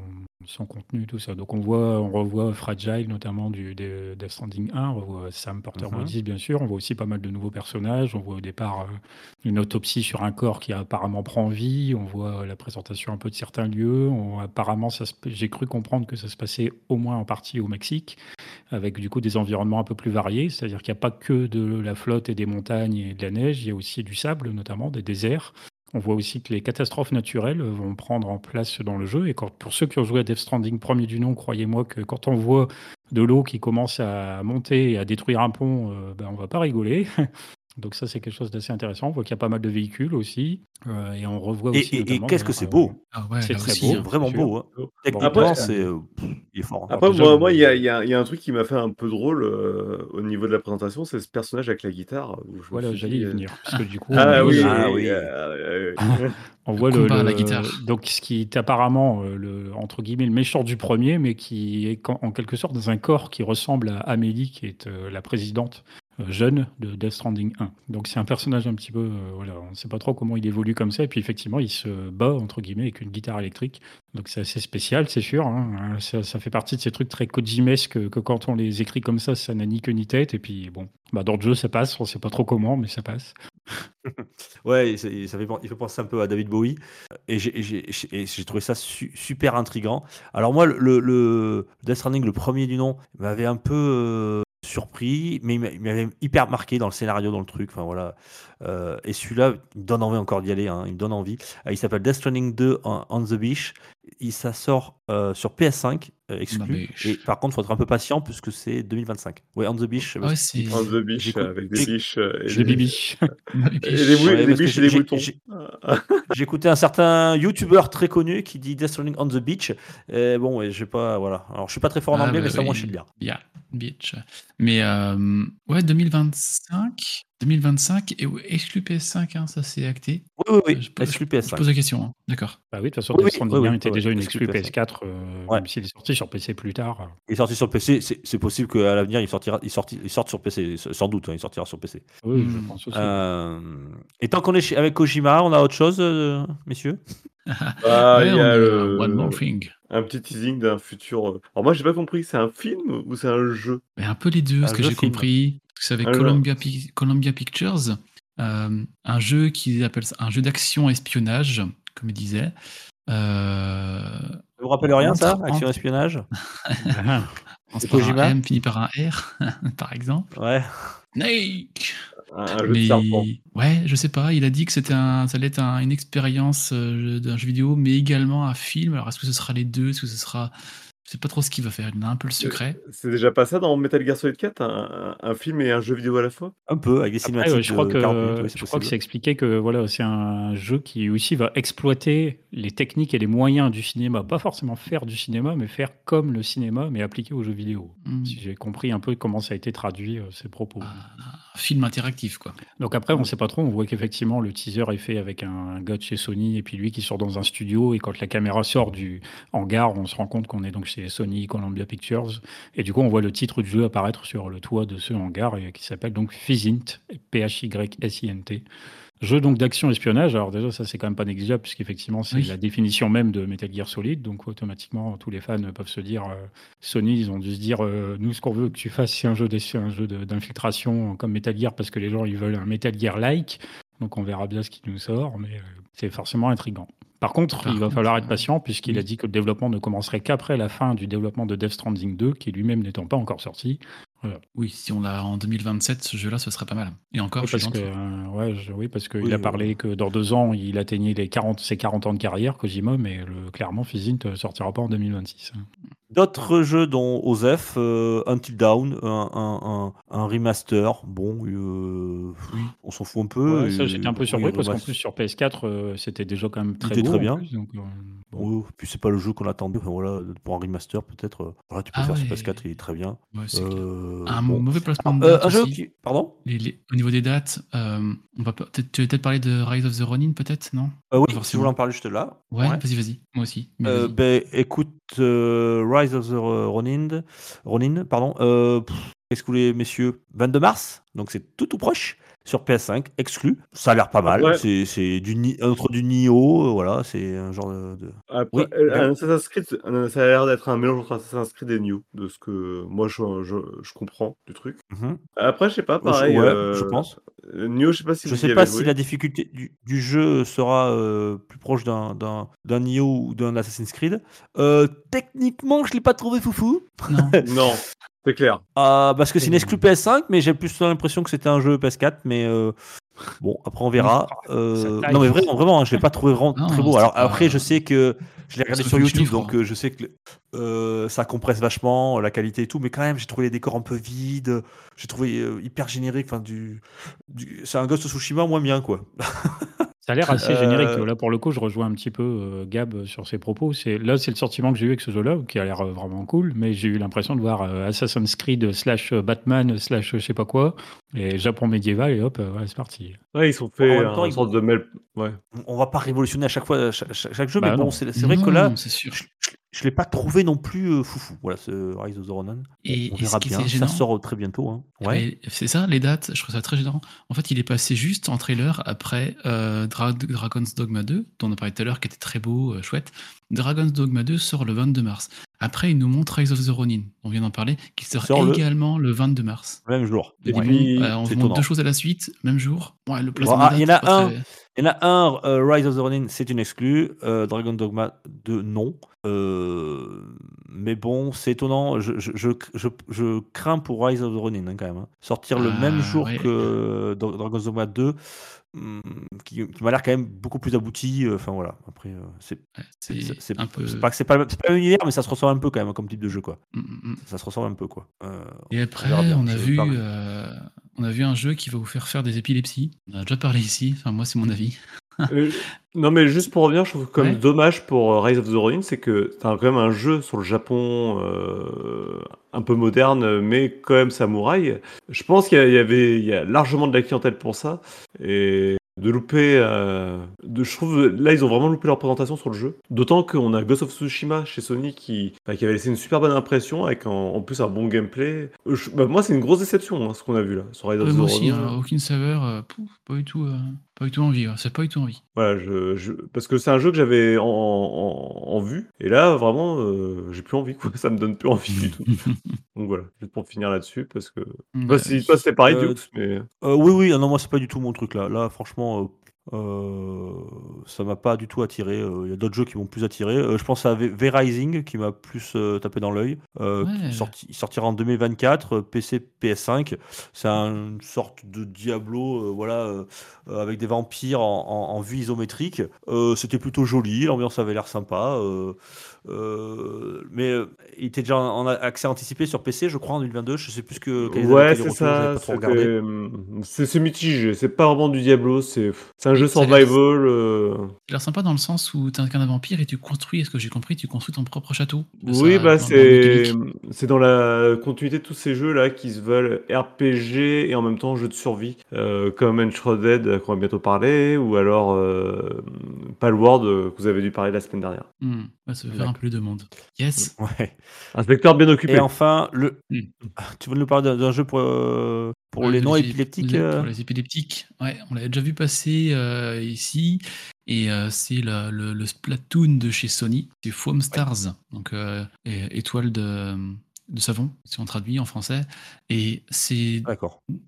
son contenu, tout ça. Donc on voit, on revoit Fragile notamment du de Death Stranding 1, on revoit Sam Porter Mhm. Bodies bien sûr, on voit aussi pas mal de nouveaux personnages, on voit au départ une autopsie sur un corps qui apparemment prend vie, on voit la présentation un peu de certains lieux, on- apparemment j'ai cru comprendre que ça se passait au moins en partie au Mexique, avec du coup des environnements un peu plus variés, c'est-à-dire qu'il n'y a pas que de la flotte et des montagnes et de la neige, il y a aussi du sable notamment, des déserts. On voit aussi que les catastrophes naturelles vont prendre en place dans le jeu. Et pour ceux qui ont joué à Death Stranding premier du nom, croyez-moi que quand on voit de l'eau qui commence à monter et à détruire un pont, euh, ben, on va pas rigoler. Donc ça, c'est quelque chose d'assez intéressant. On voit qu'il y a pas mal de véhicules aussi. euh, et on revoit Et, aussi et- et notamment, qu'est-ce que d'ailleurs, c'est beau Ah ouais, C'est très aussi, beau. Vraiment beau. hein. Techniquement, après- c'est, euh, pff, il est fort. hein. Après, déjà, moi, il y a, il y a- il y a un truc qui m'a fait un peu drôle euh, au niveau de la présentation, c'est ce personnage avec la guitare. où je Voilà, j'allais y euh, venir. Parce que du coup, Ah on oui, voit Ah le- oui. euh, euh, On voit Le la guitare. donc ce qui est apparemment euh, le entre guillemets le méchant du premier, mais qui est en quelque sorte dans un corps qui ressemble à Amélie, qui est euh, la présidente euh, jeune de Death Stranding 1. Donc c'est un personnage un petit peu, euh, voilà, on ne sait pas trop comment il évolue comme ça. Et puis effectivement, il se bat entre guillemets avec une guitare électrique. Donc c'est assez spécial, c'est sûr. hein. Ça, ça fait partie de ces trucs très Kojimesques que quand on les écrit comme ça, ça n'a ni queue ni tête. Et puis bon, bah, dans le jeu, ça passe. On ne sait pas trop comment, mais ça passe. Ouais, ça fait, il fait penser un peu à David Bowie. Et j'ai trouvé ça su- super intriguant. Alors moi, le Death Stranding, le premier du nom, m'avait un peu euh, surpris, mais il m'a- il m'avait hyper marqué dans le scénario, dans le truc. Enfin voilà. Euh, et celui-là, il me donne envie encore d'y aller. hein, il me donne envie. Euh, il s'appelle Death Stranding 2 on, on the Beach. Il ça sort euh, sur PS5 euh, exclu. beach. Et par contre, il faut être un peu patient puisque c'est 2025. Ouais, on the Beach. Ouais, c'est. On the beach avec des biches et J'ai des bibi. Et des, biches et j'ai- des moutons. j'ai- J'ai écouté un certain YouTuber très connu qui dit Death Stranding on the beach. Et bon, ouais, j'ai pas, voilà. Alors, je suis pas très fort en Ah, anglais, bah mais ça, moi, oui. je sais le dire. Yeah, bitch. Mais euh, ouais, 2025. 2025 et exclu PS5, hein, ça c'est acté. Oui, oui, oui. Je pose- Exclu Je PS5. pose la question. hein. D'accord. Bah oui, de toute façon, Oui, Death oui, oui, 1 oui, était déjà une exclu exclu PS5. PS4, euh, Ouais. même s'il est sorti sur PC plus tard. Il est sorti sur PC. C'est possible qu'à l'avenir, il sortira, il, sorti, il sorte sur PC. Sans doute, hein, il sortira sur PC. Oui, je Hmm. pense aussi. Euh, et tant qu'on est chez- avec Kojima, on a autre chose, euh, messieurs? Ah, Ouais, il y on a le- One More Thing. un petit teasing d'un futur. euh, Alors moi, j'ai pas compris, c'est un film ou c'est un jeu? Mais un peu les deux, Un ce que j'ai compris. Parce C'est avec Alors. Columbia, Pi- Columbia Pictures. euh, un jeu qu'ils appellent un jeu d'action espionnage, comme il disait. Euh, Ça vous rappelle rien, ça Entre- Action espionnage Ah, commence C'est par un Kojima M, finit par un R, par exemple. Ouais. Snake Un, un jeu de mais serpent. ouais, je sais pas. Il a dit que c'était un, ça allait être un- une expérience euh, d'un jeu vidéo, mais également un film. Alors est-ce que ce sera les deux? Est-ce que ce sera sais pas trop ce qu'il va faire. Il a un peu le secret. C'est déjà pas ça dans Metal Gear Solid 4, un, film et un jeu vidéo à la fois? Un peu, avec des cinématiques ouais, je crois de que, 40 minutes, oui, c'est je crois que c'est expliqué que voilà, c'est un jeu qui aussi va exploiter les techniques et les moyens du cinéma. Pas forcément faire du cinéma, mais faire comme le cinéma, mais appliqué aux jeux vidéo. Hmm. Si j'ai compris un peu comment ça a été traduit, euh, ces propos. Un film interactif, quoi. Donc après, on sait pas trop. On voit qu'effectivement, le teaser est fait avec un gars de chez Sony et puis lui qui sort dans un studio. Et quand la caméra sort du hangar, on se rend compte qu'on est donc chez Sony Columbia Pictures. Et du coup, on voit le titre du jeu apparaître sur le toit de ce hangar et qui s'appelle donc Physint, P-H-Y-S-I-N-T. Jeu donc d'action espionnage. Alors déjà, ça c'est quand même pas négligeable puisqu'effectivement c'est Oui. la définition même de Metal Gear Solid. Donc automatiquement, tous les fans peuvent se dire, euh, Sony, ils ont dû se dire, euh, nous ce qu'on veut que tu fasses, c'est un jeu d'infiltration comme Metal Gear parce que les gens ils veulent un Metal Gear like. Donc on verra bien ce qui nous sort, mais euh, c'est forcément intriguant. Par contre, Par il va contre, falloir être patient puisqu'il a dit que le développement ne commencerait qu'après la fin du développement de Death Stranding 2, qui lui-même n'étant pas encore sorti. Oui, si on l'a en 2027, ce jeu-là, ce serait pas mal. Et encore, Oui, je suis parce que, euh, ouais, je- oui, parce qu'il Oui, a euh, parlé que dans deux ans, il atteignait les 40, ses 40 ans de carrière, Kojima, mais le, clairement, Physint ne sortira pas en 2026. hein. D'autres jeux dont Osef, euh, Until Dawn, un, un, un, un remaster. Bon, euh, on s'en fout un peu. Ouais, j'étais un peu oui, surpris parce qu'en plus, sur PS4, euh, c'était déjà quand même très beau. très en bien. plus, donc, euh, bon. Oui, puis c'est pas le jeu qu'on attendait. Voilà, pour un remaster, peut-être. euh, voilà, tu peux Ah faire ouais. sur PS4, il est très bien. Ouais, clair. Euh, Un bon. mauvais placement de Euh, date un jeu qui. Pardon? Les- les- au niveau des dates, euh, on va peut-être, tu vas peut-être parler de Rise of the Ronin, peut-être, non? Euh, Oui, si vous voulez en parler, j'étais là. ouais, Ouais. vas-y, vas-y. Moi aussi. Euh, ben, écoute, euh, Rise of the Ronin, Ronin pardon. euh, pff, Qu'est-ce que vous voulez, messieurs? 22 mars, donc c'est tout tout proche sur PS5, exclu. Ça a l'air pas mal. Ouais. C'est c'est du Ni- entre du Nioh, euh, voilà, c'est un genre de. de- Après, Oui, euh, un Assassin's Creed, un- ça a l'air d'être un mélange entre Assassin's Creed et New, de ce que moi je, je, je comprends du truc. Mhm. Après, je sais pas, pareil. ouais, euh, je pense. euh, New, je sais pas si Je sais pas si la difficulté du, du jeu sera euh, plus proche d'un d'un d'un Nioh ou d'un Assassin's Creed. Euh, techniquement, je l'ai pas trouvé foufou. Non. Non, c'est clair. Euh, parce que c'est une exclu PS5, mais j'ai plus l'impression que c'était un jeu PS4. Mais euh, bon, après on verra. Euh, non, mais vraiment, vraiment, hein, je l'ai pas trouvé vraiment Non, très beau. Alors après, je sais que je l'ai regardé Ça sur YouTube, chiffre, donc hein. euh, je sais que euh, ça compresse vachement la qualité et tout, mais quand même, j'ai trouvé les décors un peu vides. J'ai trouvé euh, hyper générique. Enfin, du, du- c'est un Ghost of Tsushima moins bien, quoi. Ça a l'air assez Euh, générique. Là, pour le coup, je rejoins un petit peu euh, Gab sur ses propos. C'est Là, c'est le sentiment que j'ai eu avec ce jeu-là, qui a l'air euh, vraiment cool, mais j'ai eu l'impression de voir euh, Assassin's Creed slash euh, Batman slash euh, je sais pas quoi, et Japon médiéval, et hop, euh, ouais, c'est parti. Ouais, ils sont En fait même un temps, ils- sorte de mêle. Ouais. On va pas révolutionner à chaque fois chaque, chaque- jeu, Bah mais bon, non. c'est c'est vrai que là, Non, c'est sûr. Je, l'ai pas trouvé non plus euh, foufou. Voilà, ce Rise of the Ronin. Et- on verra bien. Ça sort très bientôt. hein. Ouais. Mais C'est ça, les dates, je trouve ça très gênant. En fait, il est passé juste en trailer après euh, Dra- Dragon's Dogma 2, dont on a parlé tout à l'heure, qui était très beau, euh, chouette. Dragon's Dogma 2 sort le 22 mars. Après, il nous montre Rise of the Ronin, on vient d'en parler, qui sort, Sort le- également le... 22 mars. Même jour. Et Ouais. Euh, on vous montre deux choses à la suite, même jour. Ouais, le Bon, placement ah, il y en a un. très- Il y en a un, euh, Rise of the Ronin, c'est une exclue. euh, Dragon Dogma 2, non. Euh, mais bon, c'est étonnant. Je, je, je, je- crains pour Rise of the Ronin hein, quand même. hein. Sortir le Ah, même jour ouais. que Dra- Dragon's Dogma 2, hum, qui, qui m'a l'air quand même beaucoup plus abouti. euh, Enfin voilà. Après, c'est un peu. pas pas, le même- c'est pas même univers, mais ça se ressemble un peu quand même comme type de jeu quoi. Mm, mm, mm. Ça se ressemble un peu quoi. Euh, Et après, on a vu, euh, on a vu un jeu qui va vous faire faire des épilepsies. On a déjà parlé ici. Enfin, moi, c'est mon avis. Euh, non, mais juste pour revenir, je trouve comme Ouais. dommage pour euh, Rise of the Ronin, c'est que t'as quand même un jeu sur le Japon euh, un peu moderne, mais quand même samouraï. Je pense qu'il y, avait il y a largement de la clientèle pour ça. Et de louper. euh, de, je trouve là, ils ont vraiment loupé leur présentation sur le jeu. D'autant qu'on a Ghost of Tsushima chez Sony qui, bah, qui avait laissé une super bonne impression avec en, en plus un bon gameplay. Je- bah, moi, c'est une grosse déception hein, ce qu'on a vu là sur Rise of the moi aussi, Ronin. hein, aucune saveur, pouf, pas du tout, pas du tout envie. ouais, C'est pas du tout envie. Voilà, je, je- parce que c'est un jeu que j'avais en, en- en vue, et là vraiment, euh, j'ai plus envie, quoi. Ça me donne plus envie du tout. Donc voilà, juste pour finir là-dessus, parce que. Ouais. toi c'était pareil, Euh, mais. Euh, oui, oui, ah non, moi c'est pas du tout mon truc là. Là, franchement, euh, ça m'a pas du tout attiré. Euh, Il y a d'autres jeux qui m'ont plus attiré. Euh, je pense à V-Rising qui m'a plus tapé dans l'œil. Ouais. sorti- il sortira en 2024, euh, PC, PS5. C'est un- une sorte de Diablo, voilà, avec des vampires en, en- en vue isométrique. C'était plutôt joli, l'ambiance avait l'air sympa. Euh, mais euh, il était déjà en, accès anticipé sur PC, je crois, en 2022. Je sais plus que. Ouais, c'est ça. euh, C'est mitigé, c'est pas vraiment du Diablo, c'est c'est un jeu Ça survival. euh, Ça a l'air sympa dans le sens où t'es un vampire et tu construis, est-ce que j'ai compris, tu construis ton propre château. Oui, Ça, bah c'est dans la continuité de tous ces jeux là qui se veulent RPG et en même temps jeu de survie, euh, comme Enshrouded qu'on va bientôt parler, ou alors euh, Palworld que vous avez dû parler la semaine dernière. Hmm, va se faire un Peu de monde. Yes. Ouais. Un secteur bien occupé. Et enfin, le... Mm. tu veux nous parler d'un- jeu pour, euh, pour Ouais, les de non les- épileptiques les- euh Pour les épileptiques, ouais, on l'avait déjà vu passer euh, ici. Et euh, c'est le, le Splatoon de chez Sony. C'est Foam Stars, donc euh, étoile de, de savon, si on traduit en français. Et c'est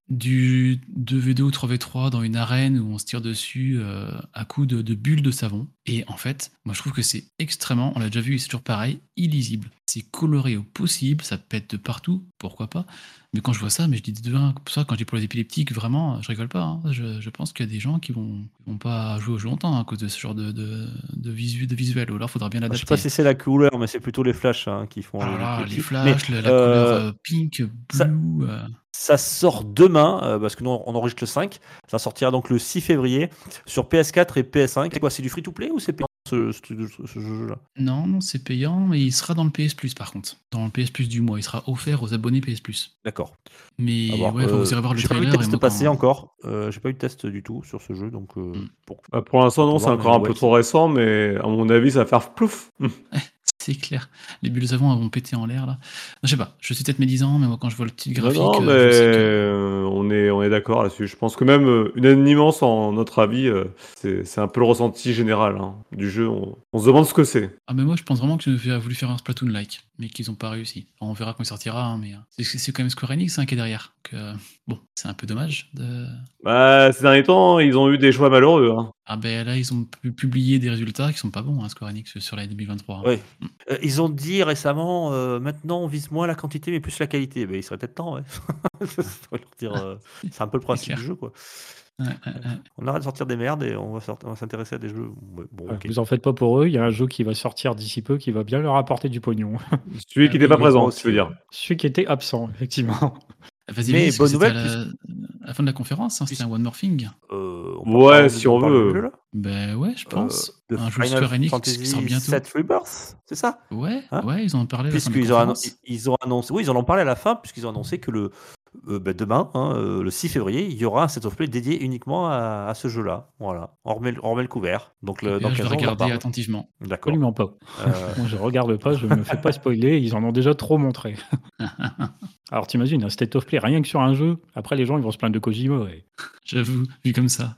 du 2v2 ou 3v3 dans une arène où on se tire dessus euh, à coups de, de bulles de savon. Et en fait, moi je trouve que c'est extrêmement, on l'a déjà vu, c'est toujours pareil, illisible. C'est coloré au possible, ça pète de partout, pourquoi pas. Mais quand je vois ça, mais je dis de ça, quand je dis pour les épileptiques, vraiment, je rigole pas. hein. Je, je pense qu'il y a des gens qui vont, vont pas jouer au jeu longtemps hein, à cause de ce genre de, de, de, visu- de visuel. Ou alors, faudra bien Je sais l'adapter. pas si c'est la couleur, mais c'est plutôt les flashs hein, qui font. Ah là là, les flashs, Mais, la, la euh, couleur euh, pink, ça- blue. euh, Ça sort demain, euh, parce que nous on enregistre le 5. Ça sortira donc le 6 février sur PS4 et PS5. C'est quoi C'est du free-to-play ou c'est payant ce, ce- ce- ce jeu-là Non, non, c'est payant, mais il sera dans le PS Plus par contre. Dans le PS Plus du mois, il sera offert aux abonnés PS Plus. D'accord. Mais voir. ouais, faut Euh, vous irez voir le J'ai pas eu trailer. de et test moi, passé quand- encore. Euh, J'ai pas eu de test du tout sur ce jeu, donc euh, Mm. pour- Bah, pour l'instant non, c'est encore un peu trop récent, mais à mon avis ça va faire plouf. C'est clair. Les bulles savon vont péter en l'air là. Je sais pas, je suis peut-être médisant, mais moi quand je vois le petit graphique, non, mais euh, que- euh, on est, on est d'accord là-dessus. Je pense que même euh, unanimement, en notre avis, euh, c'est c'est un peu le ressenti général hein, du jeu. On, on se demande ce que c'est. Ah, mais moi je pense vraiment qu'ils ont voulu faire un Splatoon-like, mais qu'ils ont pas réussi. On verra quand il sortira, hein, mais euh, c'est- quand même Square Enix hein, qui est derrière. Donc, euh, bon, c'est un peu dommage. De... Bah, ces derniers temps, ils ont eu des choix malheureux. hein. Ah ben là, ils ont pu publier des résultats qui sont pas bons, hein, Square Enix, sur l'année 2023. hein. Ouais. Euh, ils ont dit récemment, euh, maintenant on vise moins la quantité mais plus la qualité. Ben, il serait peut-être temps, ouais. C'est un peu le principe du jeu, quoi. Ouais, ouais, ouais. On arrête de sortir des merdes et on va sort- on va s'intéresser à des jeux. Bon. Vous en faites pas pour eux, il y a un jeu qui va sortir d'ici peu qui va bien leur apporter du pognon. Celui qui n'était pas présent, tu veux dire. Celui qui était absent, effectivement. Vas-y, Mais bonne nouvelle, À la... à la fin de la conférence, hein, c'était un One More Thing. Euh, on Ouais, si on veut. jeu, Ben ouais, je pense. Euh, de un jeu Final Square Enix Fantasy qui sort bientôt. 7 Rebirth, c'est ça? Ouais, Hein? ouais, ils en ont parlé. à la fin de la Puisqu'ils ont, annon- ils ont annoncé, oui, ils en ont parlé à la fin, puisqu'ils ont annoncé que le, euh, bah, demain, hein, euh, le 6 février, il y aura un set of play dédié uniquement à, à ce jeu-là. Voilà, on remet, le- on remet le couvert. Donc, le, dans je 15 vais regarder attentivement. D'accord. Absolument pas. Euh, Moi, je regarde pas, je me fais pas spoiler, ils en ont déjà trop montré. Alors t'imagines, un state of play rien que sur un jeu, après les gens ils vont se plaindre de Kojima. J'avoue, vu comme ça.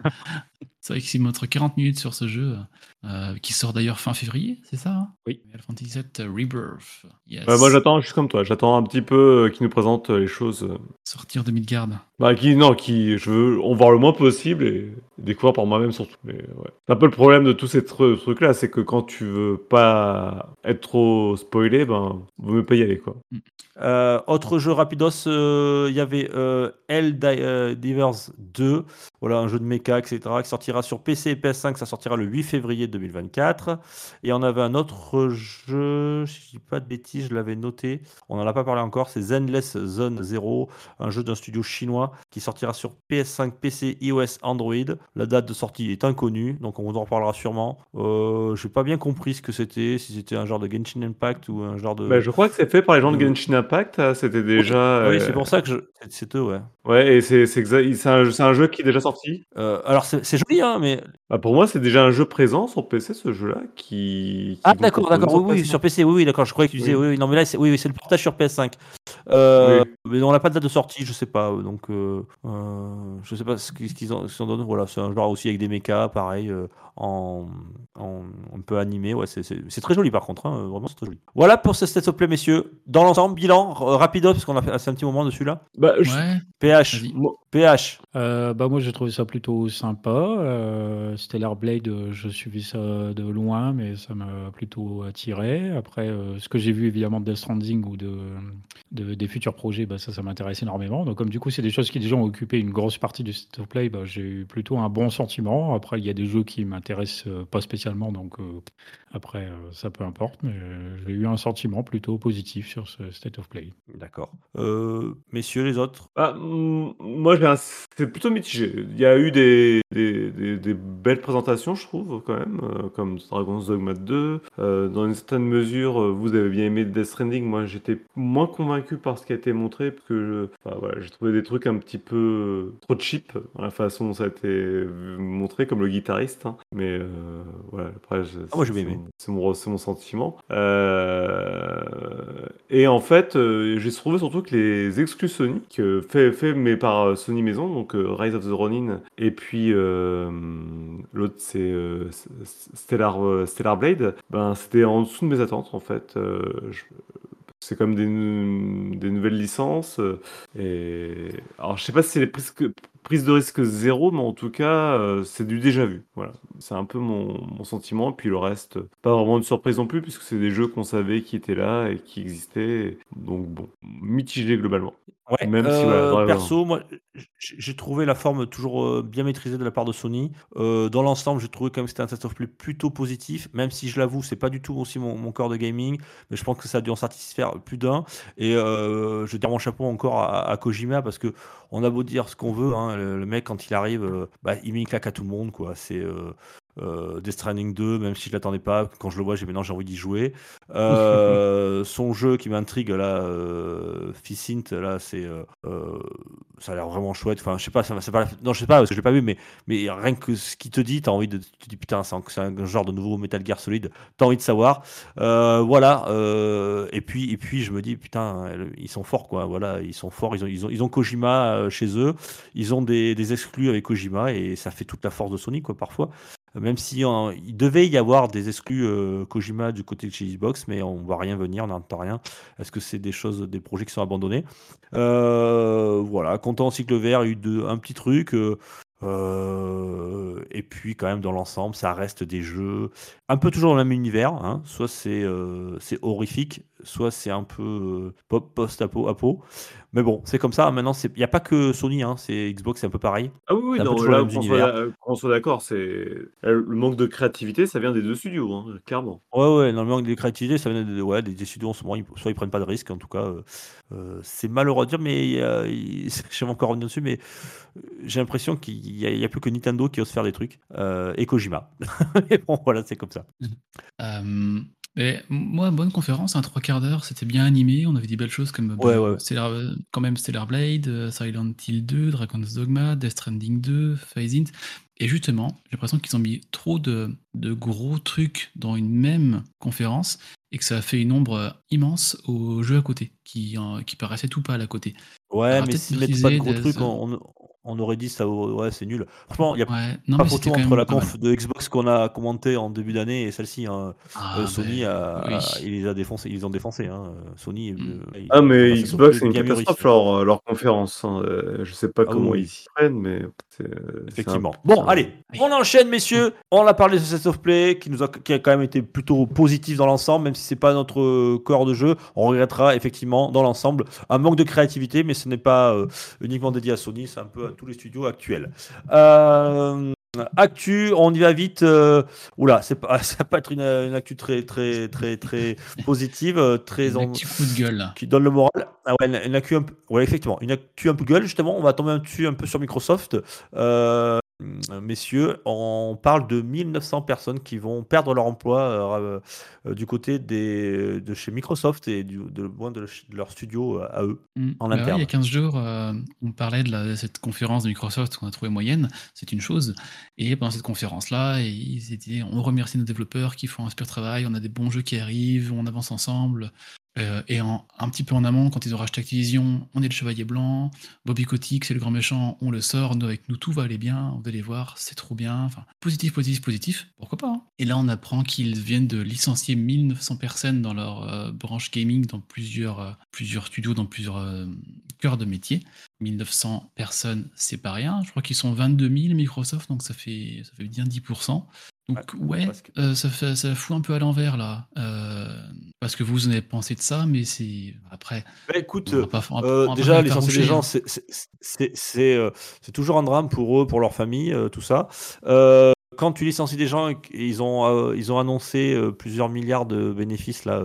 C'est vrai qu'il montre 40 minutes sur ce jeu, euh, qui sort d'ailleurs fin février, c'est ça hein? Oui. Final Fantasy VII Rebirth. Yes. Ouais, moi j'attends juste comme toi, j'attends un petit peu euh, qu'ils nous présentent euh, les choses. euh, Sortir de Midgard. Bah, qui, non, qui, je veux en voir le moins possible et découvrir par moi-même surtout. C'est un peu le problème de tous ces tru- trucs-là, c'est que quand tu veux pas être trop spoilé, ben, vaut mieux pas y aller, quoi. Euh, autre jeu rapidos, euh, il y avait euh, euh, Divers 2, voilà un jeu de mecha, etc., qui sortira sur PC et PS5, ça sortira le 8 février 2024. Et on avait un autre jeu, je dis pas de bêtises, je l'avais noté, on n'en a pas parlé encore, c'est Zenless Zone 0, un jeu d'un studio chinois qui sortira sur PS5, PC, iOS, Android. La date de sortie est inconnue, donc on en reparlera sûrement. Euh, J'ai pas bien compris ce que c'était, si c'était un genre de Genshin Impact ou un genre de... Bah, je crois que c'est fait par les gens de Euh, Genshin Impact, hein, c'était déjà. Oui, euh, c'est pour ça que je... c'est- eux, ouais. Ouais, et c'est un, un jeu qui est déjà sorti. Euh, alors c'est joli, hein, mais Bah, pour moi, c'est déjà un jeu présent sur PC, ce jeu-là, qui. qui ah d'accord, d'accord, oui, oui, PS5. sur PC, oui, oui, d'accord. Je croyais que tu disais, Oui. oui, non, mais là, oui, c'est le portage sur PS5. Euh, Oui. Mais on n'a pas de date de sortie, je sais pas, euh, donc euh, euh, je sais pas ce qu'ils en, en donnent. Voilà, c'est un genre aussi avec des mechas, pareil, en, en un peu animé. Ouais, c'est- très joli par contre, hein, vraiment c'est très joli. Voilà pour ce State of Play, messieurs. Dans l'ensemble, bilan r- rapido parce qu'on a fait un petit moment dessus là. Bah, je- Ouais, PH, moi- PH. Euh, bah moi j'ai trouvé ça plutôt sympa. Euh, Stellar Blade, je suivis ça de loin, mais ça m'a plutôt attiré. Après, euh, ce que j'ai vu évidemment de Death Stranding ou de, de- des futurs projets, bah, ça, ça m'intéresse énormément. Donc comme du coup c'est des choses qui déjà ont occupé une grosse partie du state of play, bah, j'ai eu plutôt un bon sentiment. Après il y a des jeux qui m'intéressent euh, pas spécialement, donc euh, après euh, ça peu importe, mais euh, j'ai eu un sentiment plutôt positif sur ce state of play. D'accord. Euh, messieurs, les autres. Ah, moi, j'ai un- c'est plutôt mitigé. Il y a eu des, des, des- des belles présentations, je trouve, quand même, comme Dragon's Dogma 2. Euh, dans une certaine mesure, vous avez bien aimé Death Stranding. Moi, j'étais moins convaincu par ce qui a été montré, parce que je, enfin, voilà, j'ai trouvé des trucs un petit peu trop cheap dans la façon dont ça a été montré, comme le guitariste. hein. Mais euh, voilà, après, je- Ah, moi, j'ai bien aimé. C'est mon, mon sentiment. Euh, et en fait, euh, j'ai trouvé surtout que les exclus Sony, que fait, fait mais par euh, Sony Maison, donc euh, Rise of the Ronin, et puis euh, l'autre c'est euh, Stellar, euh, Stellar Blade, ben, c'était en dessous de mes attentes en fait. Euh, c'est comme des, des nouvelles licences. euh, Et... Alors, je sais pas si c'est les que- prises de risque zéro, mais en tout cas, euh, c'est du déjà vu. Voilà. C'est un peu mon, mon sentiment. Puis le reste, pas vraiment de surprise non plus, puisque c'est des jeux qu'on savait qui étaient là et qui existaient. Donc, bon, mitigé globalement. Ouais, Même si, euh, vraiment. perso, moi, j- j'ai trouvé la forme toujours euh, bien maîtrisée de la part de Sony. Euh, dans l'ensemble, j'ai trouvé quand même que c'était un test of play plutôt positif, même si je l'avoue, c'est pas du tout aussi mon, mon corps de gaming, mais je pense que ça a dû en satisfaire plus d'un. Et je tire mon chapeau encore à, à Kojima parce que on a beau dire ce qu'on veut, hein, le, le mec quand il arrive, bah, il met une claque à tout le monde, quoi. C'est euh, Death Stranding 2, même si je l'attendais pas, quand je le vois, j'ai maintenant j'ai envie d'y jouer. Euh, son jeu qui m'intrigue là, euh, là, c'est euh, euh, ça a l'air vraiment chouette. Enfin, je sais pas, ça, non, je sais pas parce que je l'ai pas vu, mais mais rien que ce qu'il te dit, t'as envie de, tu te dis putain, c'est un, genre de nouveau Metal Gear Solid. T'as envie de savoir. Voilà. et puis et puis je me dis putain, ils sont forts quoi. Voilà, ils sont forts. Ils ont ils ont, ils ont Kojima chez eux. Ils ont des, des exclus avec Kojima et ça fait toute la force de Sony quoi parfois. Même si euh, il devait y avoir des exclus euh, Kojima du côté de chez Xbox, mais on voit rien venir, on n'entend rien. Est-ce que c'est des choses, des projets qui sont abandonnés? Euh, Voilà, content aussi que le vert ait eu un petit truc. euh, euh, et puis quand même dans l'ensemble, ça reste des jeux un peu toujours dans le même univers. hein. Soit euh, c'est horrifique, soit c'est un peu euh, pop post-apo. apo. Mais bon, c'est comme ça. Maintenant, il n'y a pas que Sony, hein, c'est Xbox, c'est un peu pareil. Ah oui, oui, non, là, qu'on soit, soit d'accord, c'est euh, le manque de créativité, ça vient des deux studios, hein, clairement. Ouais, ouais, dans le manque de créativité, ça vient de, ouais, des, des studios en ce moment, ils- soit ils prennent pas de risques, en tout cas, euh, euh, c'est malheureux à dire, mais euh, je vais encore revenir dessus, mais j'ai l'impression qu'il y, a- a plus que Nintendo qui ose faire des trucs, euh, et Kojima. mais bon, voilà, c'est comme ça. Euh, Mais moi, bonne conférence, un trois quarts d'heure, c'était bien animé. On avait dit belles choses comme Ouais, ouais. Stellar- euh, quand même Stellar Blade, euh, Silent Hill 2, Dragon's Dogma, Death Stranding 2, Phase Int. Et justement, j'ai l'impression qu'ils ont mis trop de, de gros trucs dans une même conférence et que ça a fait une ombre immense aux jeux à côté, qui, euh, qui paraissaient tout pâle à côté. Ouais, Alors, mais peut-être s'ils mettent pas de gros trucs, des- on, on- on aurait dit ça, ouais, c'est nul. Franchement, il y a Ouais, non, pas photo entre la conf de Xbox qu'on a commenté en début d'année et celle-ci. hein. Ah, Euh, Sony, ben, a, oui. a- ils les a défoncés, ils les ont défoncés. Hein. Sony. Mm. euh, Ah, mais Xbox, c'est une catastrophe leur, leur conférence. hein. Euh, je sais pas Ah comment oui, ils s'y prennent, mais un- Effectivement. Bon, allez, on enchaîne, messieurs. On a parlé de Set of Play, qui, nous a, qui a quand même été plutôt positif dans l'ensemble, même si c'est pas notre euh, corps de jeu. On regrettera effectivement dans l'ensemble un manque de créativité, mais ce n'est pas euh, uniquement dédié à Sony, c'est un peu tous les studios actuels. Euh, actu, on y va vite. euh, oula, c'est pas, ça va pas être une, une actu très, très, très, très positive, euh, très Un en- petit coup de gueule. qui donne le moral. Ah ouais, une, une actu un peu, ouais, effectivement, une actu un peu gueule, justement. On va tomber dessus un peu sur Microsoft. Euh, messieurs, on parle de 1900 personnes qui vont perdre leur emploi euh, euh, du côté des, de chez Microsoft et du, de, loin de, de leur studio euh, à eux. Mm. En Bah ouais, interne. il y a 15 jours, euh, on parlait de, la- de cette conférence de Microsoft qu'on a trouvé moyenne, c'est une chose. Et pendant cette conférence-là, ils étaient, on remercie nos développeurs qui font un super travail, on a des bons jeux qui arrivent, on avance ensemble. Euh, et un petit peu en amont, quand ils ont racheté Activision, on est le chevalier blanc, Bobby Kotick, c'est le grand méchant, on le sort, avec nous tout va aller bien, vous allez voir, c'est trop bien. Enfin, positif, positif, positif, pourquoi pas. hein. et là, on apprend qu'ils viennent de licencier 1900 personnes dans leur euh, branche gaming, dans plusieurs, euh, plusieurs studios, dans plusieurs cœurs de métier. 1900 personnes, c'est pas rien. Je crois qu'ils sont 22 000 Microsoft, donc ça fait, ça fait bien 10%. Donc Ouais, ouais, euh, ça, fait, ça fout un peu à l'envers là. Euh, parce que vous en avez pensé de ça, mais c'est après. Bah, écoute, on pas- on euh, on pas déjà, les faroucher, gens, c'est- toujours un drame pour eux, pour leur famille, tout ça. Quand tu licencies des gens, qu'ils ont, ils ont annoncé plusieurs milliards de bénéfices là,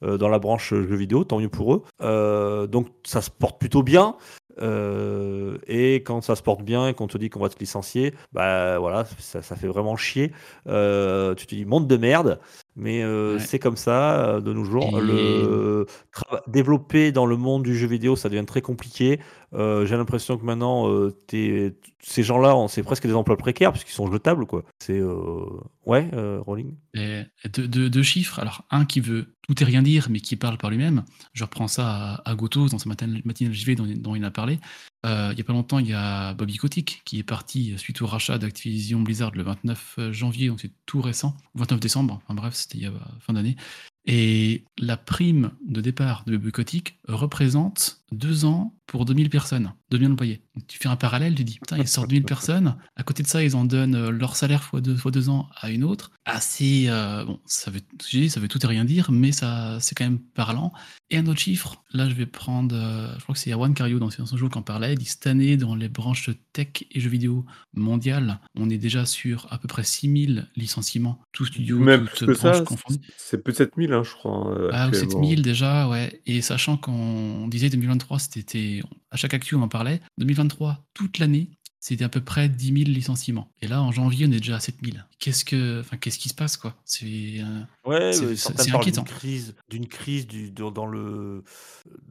dans la branche jeux vidéo, tant mieux pour eux. Donc ça se porte plutôt bien. Euh, et quand ça se porte bien et qu'on te dit qu'on va te licencier, bah voilà, ça, ça fait vraiment chier. Euh, tu te dis monde de merde, mais euh, Ouais. c'est comme ça euh, de nos jours. Et- Le développer dans le monde du jeu vidéo, ça devient très compliqué. Euh, J'ai l'impression que maintenant, euh, ces gens-là, c'est presque des emplois précaires puisqu'ils sont jetables, quoi. C'est ouais, Rolling. Et deux, deux- deux chiffres. Alors, un qui veut tout et rien dire, mais qui parle par lui-même. Je reprends ça à, à Goto dans sa matin- matinale JV dont, dont il a parlé. Euh, il n'y a pas longtemps, il y a Bobby Kotick qui est parti suite au rachat d'Activision Blizzard le 29 janvier, donc c'est tout récent, 29 décembre, enfin bref, c'était il y a fin d'année. Et la prime de départ de Bobby Kotick représente deux ans pour 2000 personnes, 2000 employés. Donc tu fais un parallèle, tu dis, putain, ils sortent 2000 personnes, à côté de ça, ils en donnent euh, leur salaire fois deux, fois deux ans à une autre. Assez, euh, bon, ça veut, ça veut tout et rien dire, mais ça, c'est quand même parlant. Et un autre chiffre, là, je vais prendre, euh, je crois que c'est Erwan Cario dans son jeu qui en parlait, il dit, cette année, dans les branches tech et jeux vidéo mondiales, on est déjà sur à peu près 6000 licenciements, tous studios, Même toutes plus que confondues. c'est de 7000, hein, je crois. Ah, ou actuellement. 7000 déjà, ouais. Et sachant qu'on disait 2023, c'était à chaque actu on en parlait. 2023, toute l'année, c'était à peu près 10 000 licenciements. Et là, en janvier, on est déjà à 7000. Qu'est-ce que, enfin, qu'est-ce qui se passe, quoi? C'est euh, Ouais, C'est- parlent d'une inquiétant. crise, d'une crise du, dans, dans le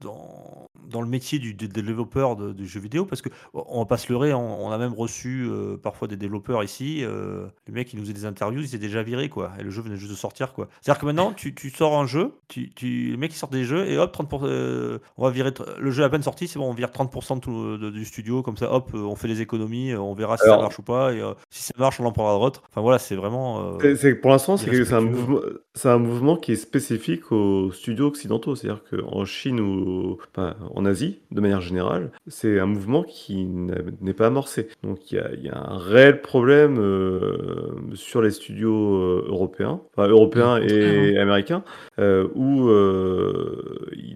dans, dans le métier du, des développeur de, de jeux vidéo parce que on va pas se leurrer, on, on a même reçu euh, parfois des développeurs ici, euh, les mecs qui nous faisaient des interviews, ils étaient déjà virés quoi, et le jeu venait juste de sortir quoi. C'est-à-dire que maintenant tu, tu sors un jeu, tu, tu, les mecs qui sortent des jeux et hop 30 euh, on va virer le jeu est à peine sorti, c'est bon, on vire 30% de tout- de- du studio comme ça, hop, on fait les économies, on verra si ça marche ou pas et si ça marche on en prendra d'autres. Enfin voilà, c'est vraiment. c'est- pour l'instant, c'est un, mouvement, un mouvement qui est spécifique aux studios occidentaux. C'est-à-dire qu'en Chine ou enfin, en Asie, de manière générale, c'est un mouvement qui n'est pas amorcé. Donc il y a, il y a un réel problème euh, sur les studios euh, européens, enfin européens et américains, euh, où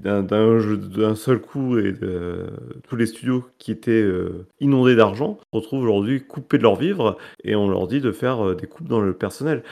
d'un seul coup, et tous les studios qui étaient inondés d'argent se retrouvent aujourd'hui coupés de leur vivre et on leur dit de faire des coupes dans le personnel.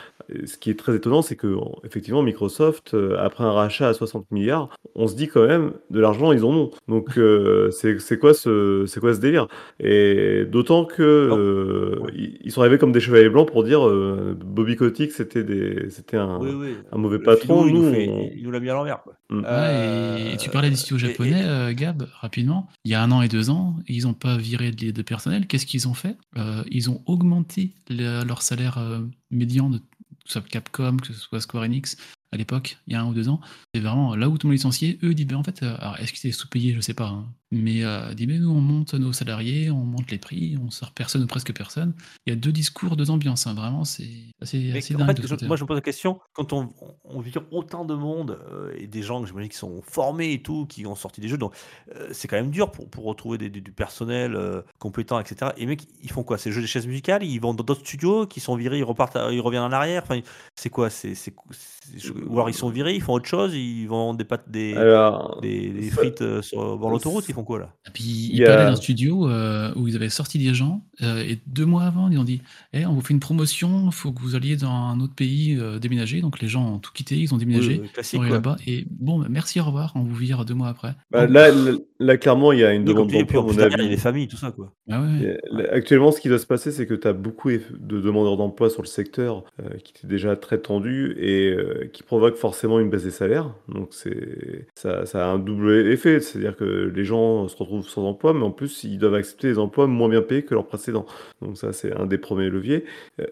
Ce qui est très étonnant, c'est que en- effectivement Microsoft, après un rachat à 60 milliards, on se dit quand même de l'argent ils en ont. Donc euh, c'est c'est quoi ce c'est quoi ce délire? Et d'autant que euh, ils ils sont arrivés comme des chevaliers blancs pour dire euh, Bobby Kotick c'était des c'était un, Oui, oui. un mauvais Le patron. filou, il Nous, on- il nous l'a mis à l'envers. quoi. Mm. Ouais, et, et tu parlais des studios Euh, et- japonais, et- euh, Gab, rapidement. Il y a un an et deux ans, ils n'ont pas viré de, de personnel. Qu'est-ce qu'ils ont fait? Euh, Ils ont augmenté le- leur salaire euh, médian de que ce soit Capcom, que ce soit Square Enix à l'époque, il y a un ou deux ans. C'est vraiment là où tout le monde est licencié. Eux disent, ben, en fait, euh, alors est-ce qu'ils étaient sous-payés? Je sais pas. hein. Mais euh, disent, nous, on monte nos salariés, on monte les prix, on sort personne ou presque personne. Il y a deux discours, deux ambiances. hein. Vraiment, c'est assez, assez en dingue. fait, de je- moi, je me pose la question quand on, on vire autant de monde euh, et des gens que j'imagine qui sont formés et tout, qui ont sorti des jeux, donc euh, c'est quand même dur pour, pour retrouver des- des- du personnel compétent, etc. Et mec, ils font quoi? C'est le jeu des chaises musicales? Ils vont dans d'autres studios qui sont virés, ils repartent, ils reviennent en arrière? Enfin, c'est quoi? C'est c'est- c'est- je- ou alors ils sont virés, ils font autre chose, ils vendre des pâtes, des, Alors, des, frites euh, sur bord l'autoroute. Ils font quoi là? Et puis Il ils y a- parlaient d'un studio euh, où ils avaient sorti des gens euh, et deux mois avant ils ont dit Eh, on vous fait une promotion, il faut que vous alliez dans un autre pays euh, déménager. Donc les gens ont tout quitté, ils ont déménagé, Oui, ils classique. sont là-bas et bon bah, merci au revoir, on vous vire deux mois après. bah, Donc, là, là, là, clairement, il y a une demande d'emploi, il y a avis. des familles, tout ça quoi. ah ouais, Et là, Actuellement, ce qui doit se passer, c'est que tu as beaucoup de demandeurs d'emploi sur le secteur euh, qui était déjà très tendu et euh, qui provoque forcément une baisse des salaires. Donc c'est ça, ça a un double effet, c'est-à-dire que les gens se retrouvent sans emploi, mais en plus ils doivent accepter des emplois moins bien payés que leurs précédents. Donc ça, c'est un des premiers leviers.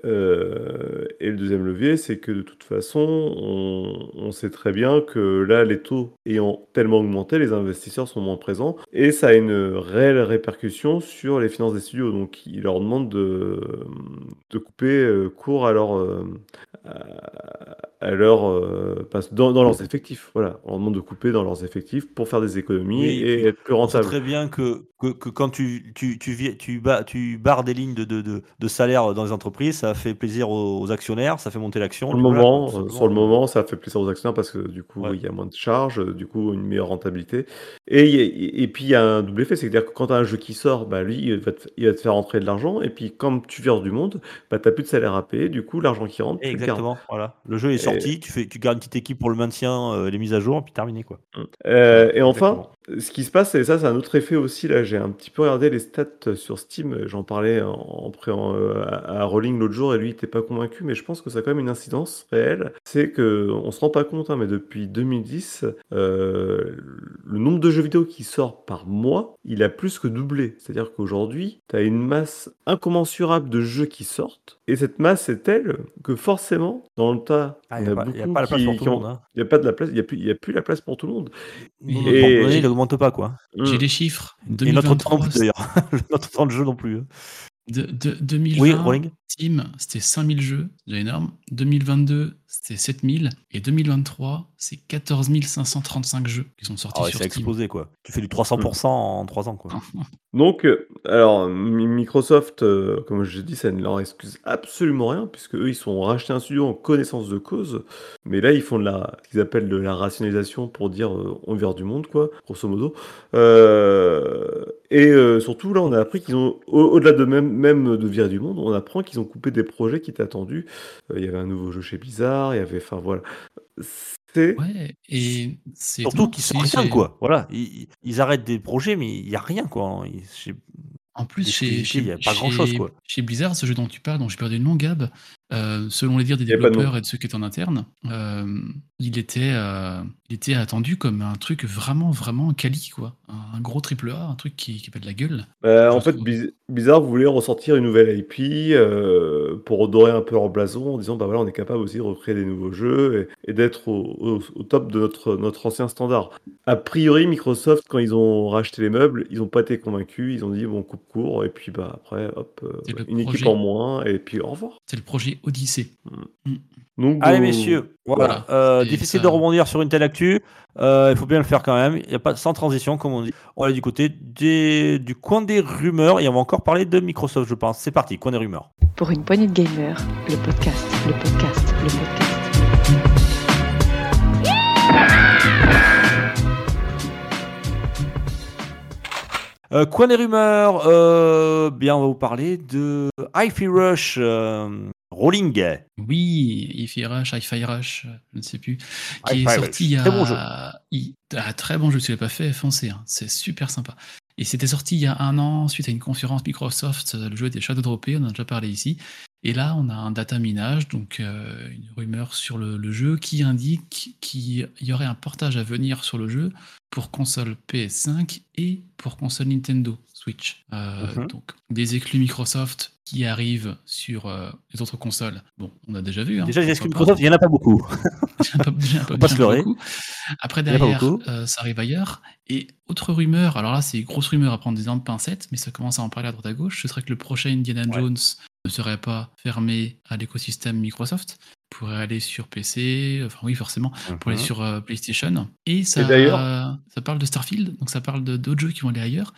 Euh, et le deuxième levier, c'est que de toute façon, on, sait très bien que là, les taux ayant tellement augmenté, les investisseurs sont moins présents et ça a une réelle répercussion sur les finances des studios. Donc, ils leur demandent de, de couper euh, court à leur, euh, euh, passe- dans, dans leurs effectifs. Voilà, on demande de couper dans leurs effectifs pour faire des économies Oui, et être plus rentable. très bien que, que, que quand tu, tu, tu, tu, bas- tu barres des lignes de, de, de, de salaire dans les entreprises, ça fait plaisir aux, aux actionnaires, ça fait monter l'action. Sur le voilà, moment, sur le moment, ça fait plaisir aux actionnaires parce que du coup, Ouais. il y a moins de charges, du coup, une meilleure rentabilité. Et, et puis, il y a un double effet, c'est-à-dire que quand tu as un jeu qui sort, bah, lui, il va, te, il va te faire rentrer de l'argent. Et puis, comme tu vires du monde, bah, tu n'as plus de salaire à payer. Du coup, l'argent qui rentre, le. Exactement, voilà. Le jeu est Et- tu, fais, tu gardes une petite équipe pour le maintien, euh, les mises à jour, puis terminé quoi. Euh, et enfin, exactement. Ce qui se passe, et ça, c'est un autre effet aussi. Là, j'ai un petit peu regardé les stats sur Steam. J'en parlais en, en pré- en, euh, à, à Rolling l'autre jour, et lui, il n'était pas convaincu. Mais je pense que ça a quand même une incidence réelle. C'est que on se rend pas compte, hein, mais depuis 2010, euh, le nombre de jeux vidéo qui sort par mois, il a plus que doublé. C'est-à-dire qu'aujourd'hui, tu as une masse incommensurable de jeux qui sortent, et cette masse est telle que forcément, dans le tas, Ah, il y n'y a, a pas- y a beaucoup pas la place qui, pour qui tout le ont- monde. Hein. il n'y a pas de la place, il n'y a, plus- il y a plus la place pour tout le monde. Et- n'augmente pas quoi. J'ai Mm. les chiffres. Et notre temps 2023, non plus d'ailleurs. notre temps de jeu non plus. hein. de, de- 2020, Oui, Steam, c'était 5000 jeux, c'est déjà énorme. 2022, c'était 7000. Et 2023, c'est 14 535 jeux qui sont sortis Ah ouais, sur ça a Steam. explosé quoi. Tu fais du 300% en 3 ans quoi. Donc, euh, alors, Mi- Microsoft, euh, comme je l'ai dit, ça ne leur excuse absolument rien, puisque eux, ils sont rachetés un studio en connaissance de cause. Mais là, ils font de la, ce qu'ils appellent de la rationalisation pour dire euh, on vire du monde, quoi, grosso modo. Euh, et euh, surtout, là, on a appris qu'ils ont, au- au-delà de même, même de virer du monde, on apprend qu'ils ont coupé des projets qui étaient attendus. Euh, il y avait un nouveau jeu chez Blizzard, il y avait, enfin voilà. C'est. Ouais, et c'est Surtout qu'ils sont rien quoi. Voilà, ils, ils arrêtent des projets mais il n'y a rien quoi. Ils- j'ai- En plus, chez, chez, il y a pas chez- grand-chose, quoi. chez Blizzard, ce jeu dont tu parles, dont j'ai perdu le nom, Gab, euh, selon les dires des développeurs et de ceux qui étaient en interne, euh, il, était, euh, il était attendu comme un truc vraiment, vraiment quali, quoi. Un, un gros triple A, un truc qui, qui fait de la gueule. Bah, en fait, trouve. Biz- Blizzard voulait ressortir une nouvelle IP pour redorer un peu leur blason en disant bah voilà, on est capable aussi de recréer des nouveaux jeux et, et d'être au, au- au top de notre, notre ancien standard. A priori, Microsoft, quand ils ont racheté les meubles, ils n'ont pas été convaincus. Ils ont dit bon, on coupe court et puis bah après, hop, une équipe en moins et puis au revoir. C'est le projet Odyssey. Donc, Allez bon, messieurs, voilà. Voilà. Euh, difficile ça- de rebondir sur une telle actu. Euh, il faut bien le faire quand même. Il y a pas sans transition comme on dit. On aller du côté des- du coin des rumeurs et on va encore parler de Microsoft, je pense. C'est parti, coin des rumeurs. Pour une poignée de gamers, le podcast, le podcast, le podcast. Euh, coin des rumeurs, euh, bien on va vous parler de Hi-Fi Rush, euh, Rolling. Oui, Hi-Fi Rush, Hi-Fi Rush, je ne sais plus, qui est sorti il y a. très bon jeu. il- Ah, très bon jeu, tu l'as pas fait, foncez, hein, c'est super sympa. Et c'était sorti il y a un an, suite à une conférence Microsoft, euh, le jeu était shadow droppé, on en a déjà parlé ici. Et là, on a un data minage, donc euh, une rumeur sur le, le jeu qui indique qu'il y aurait un portage à venir sur le jeu pour console PS5 et pour console Nintendo Switch. Euh, Mhm. Donc des exclus Microsoft qui arrivent sur euh, les autres consoles. Bon, on a déjà vu. hein, Déjà, les exclus. Microsoft, il n'y en a pas beaucoup. Pas- se leurrer. Après, derrière, beaucoup. euh, ça arrive ailleurs. Et autre rumeur, alors là, c'est grosse rumeur à prendre des dents de pincette, mais ça commence à en parler à droite à gauche. Ce serait que le prochain Indiana Ouais. Jones ne serait pas fermé à l'écosystème Microsoft, pourrait aller sur PC, enfin oui, forcément, pour aller Mhm. sur euh, PlayStation. Et ça, d'ailleurs- ça parle de Starfield, donc ça parle de- d'autres jeux qui vont aller ailleurs.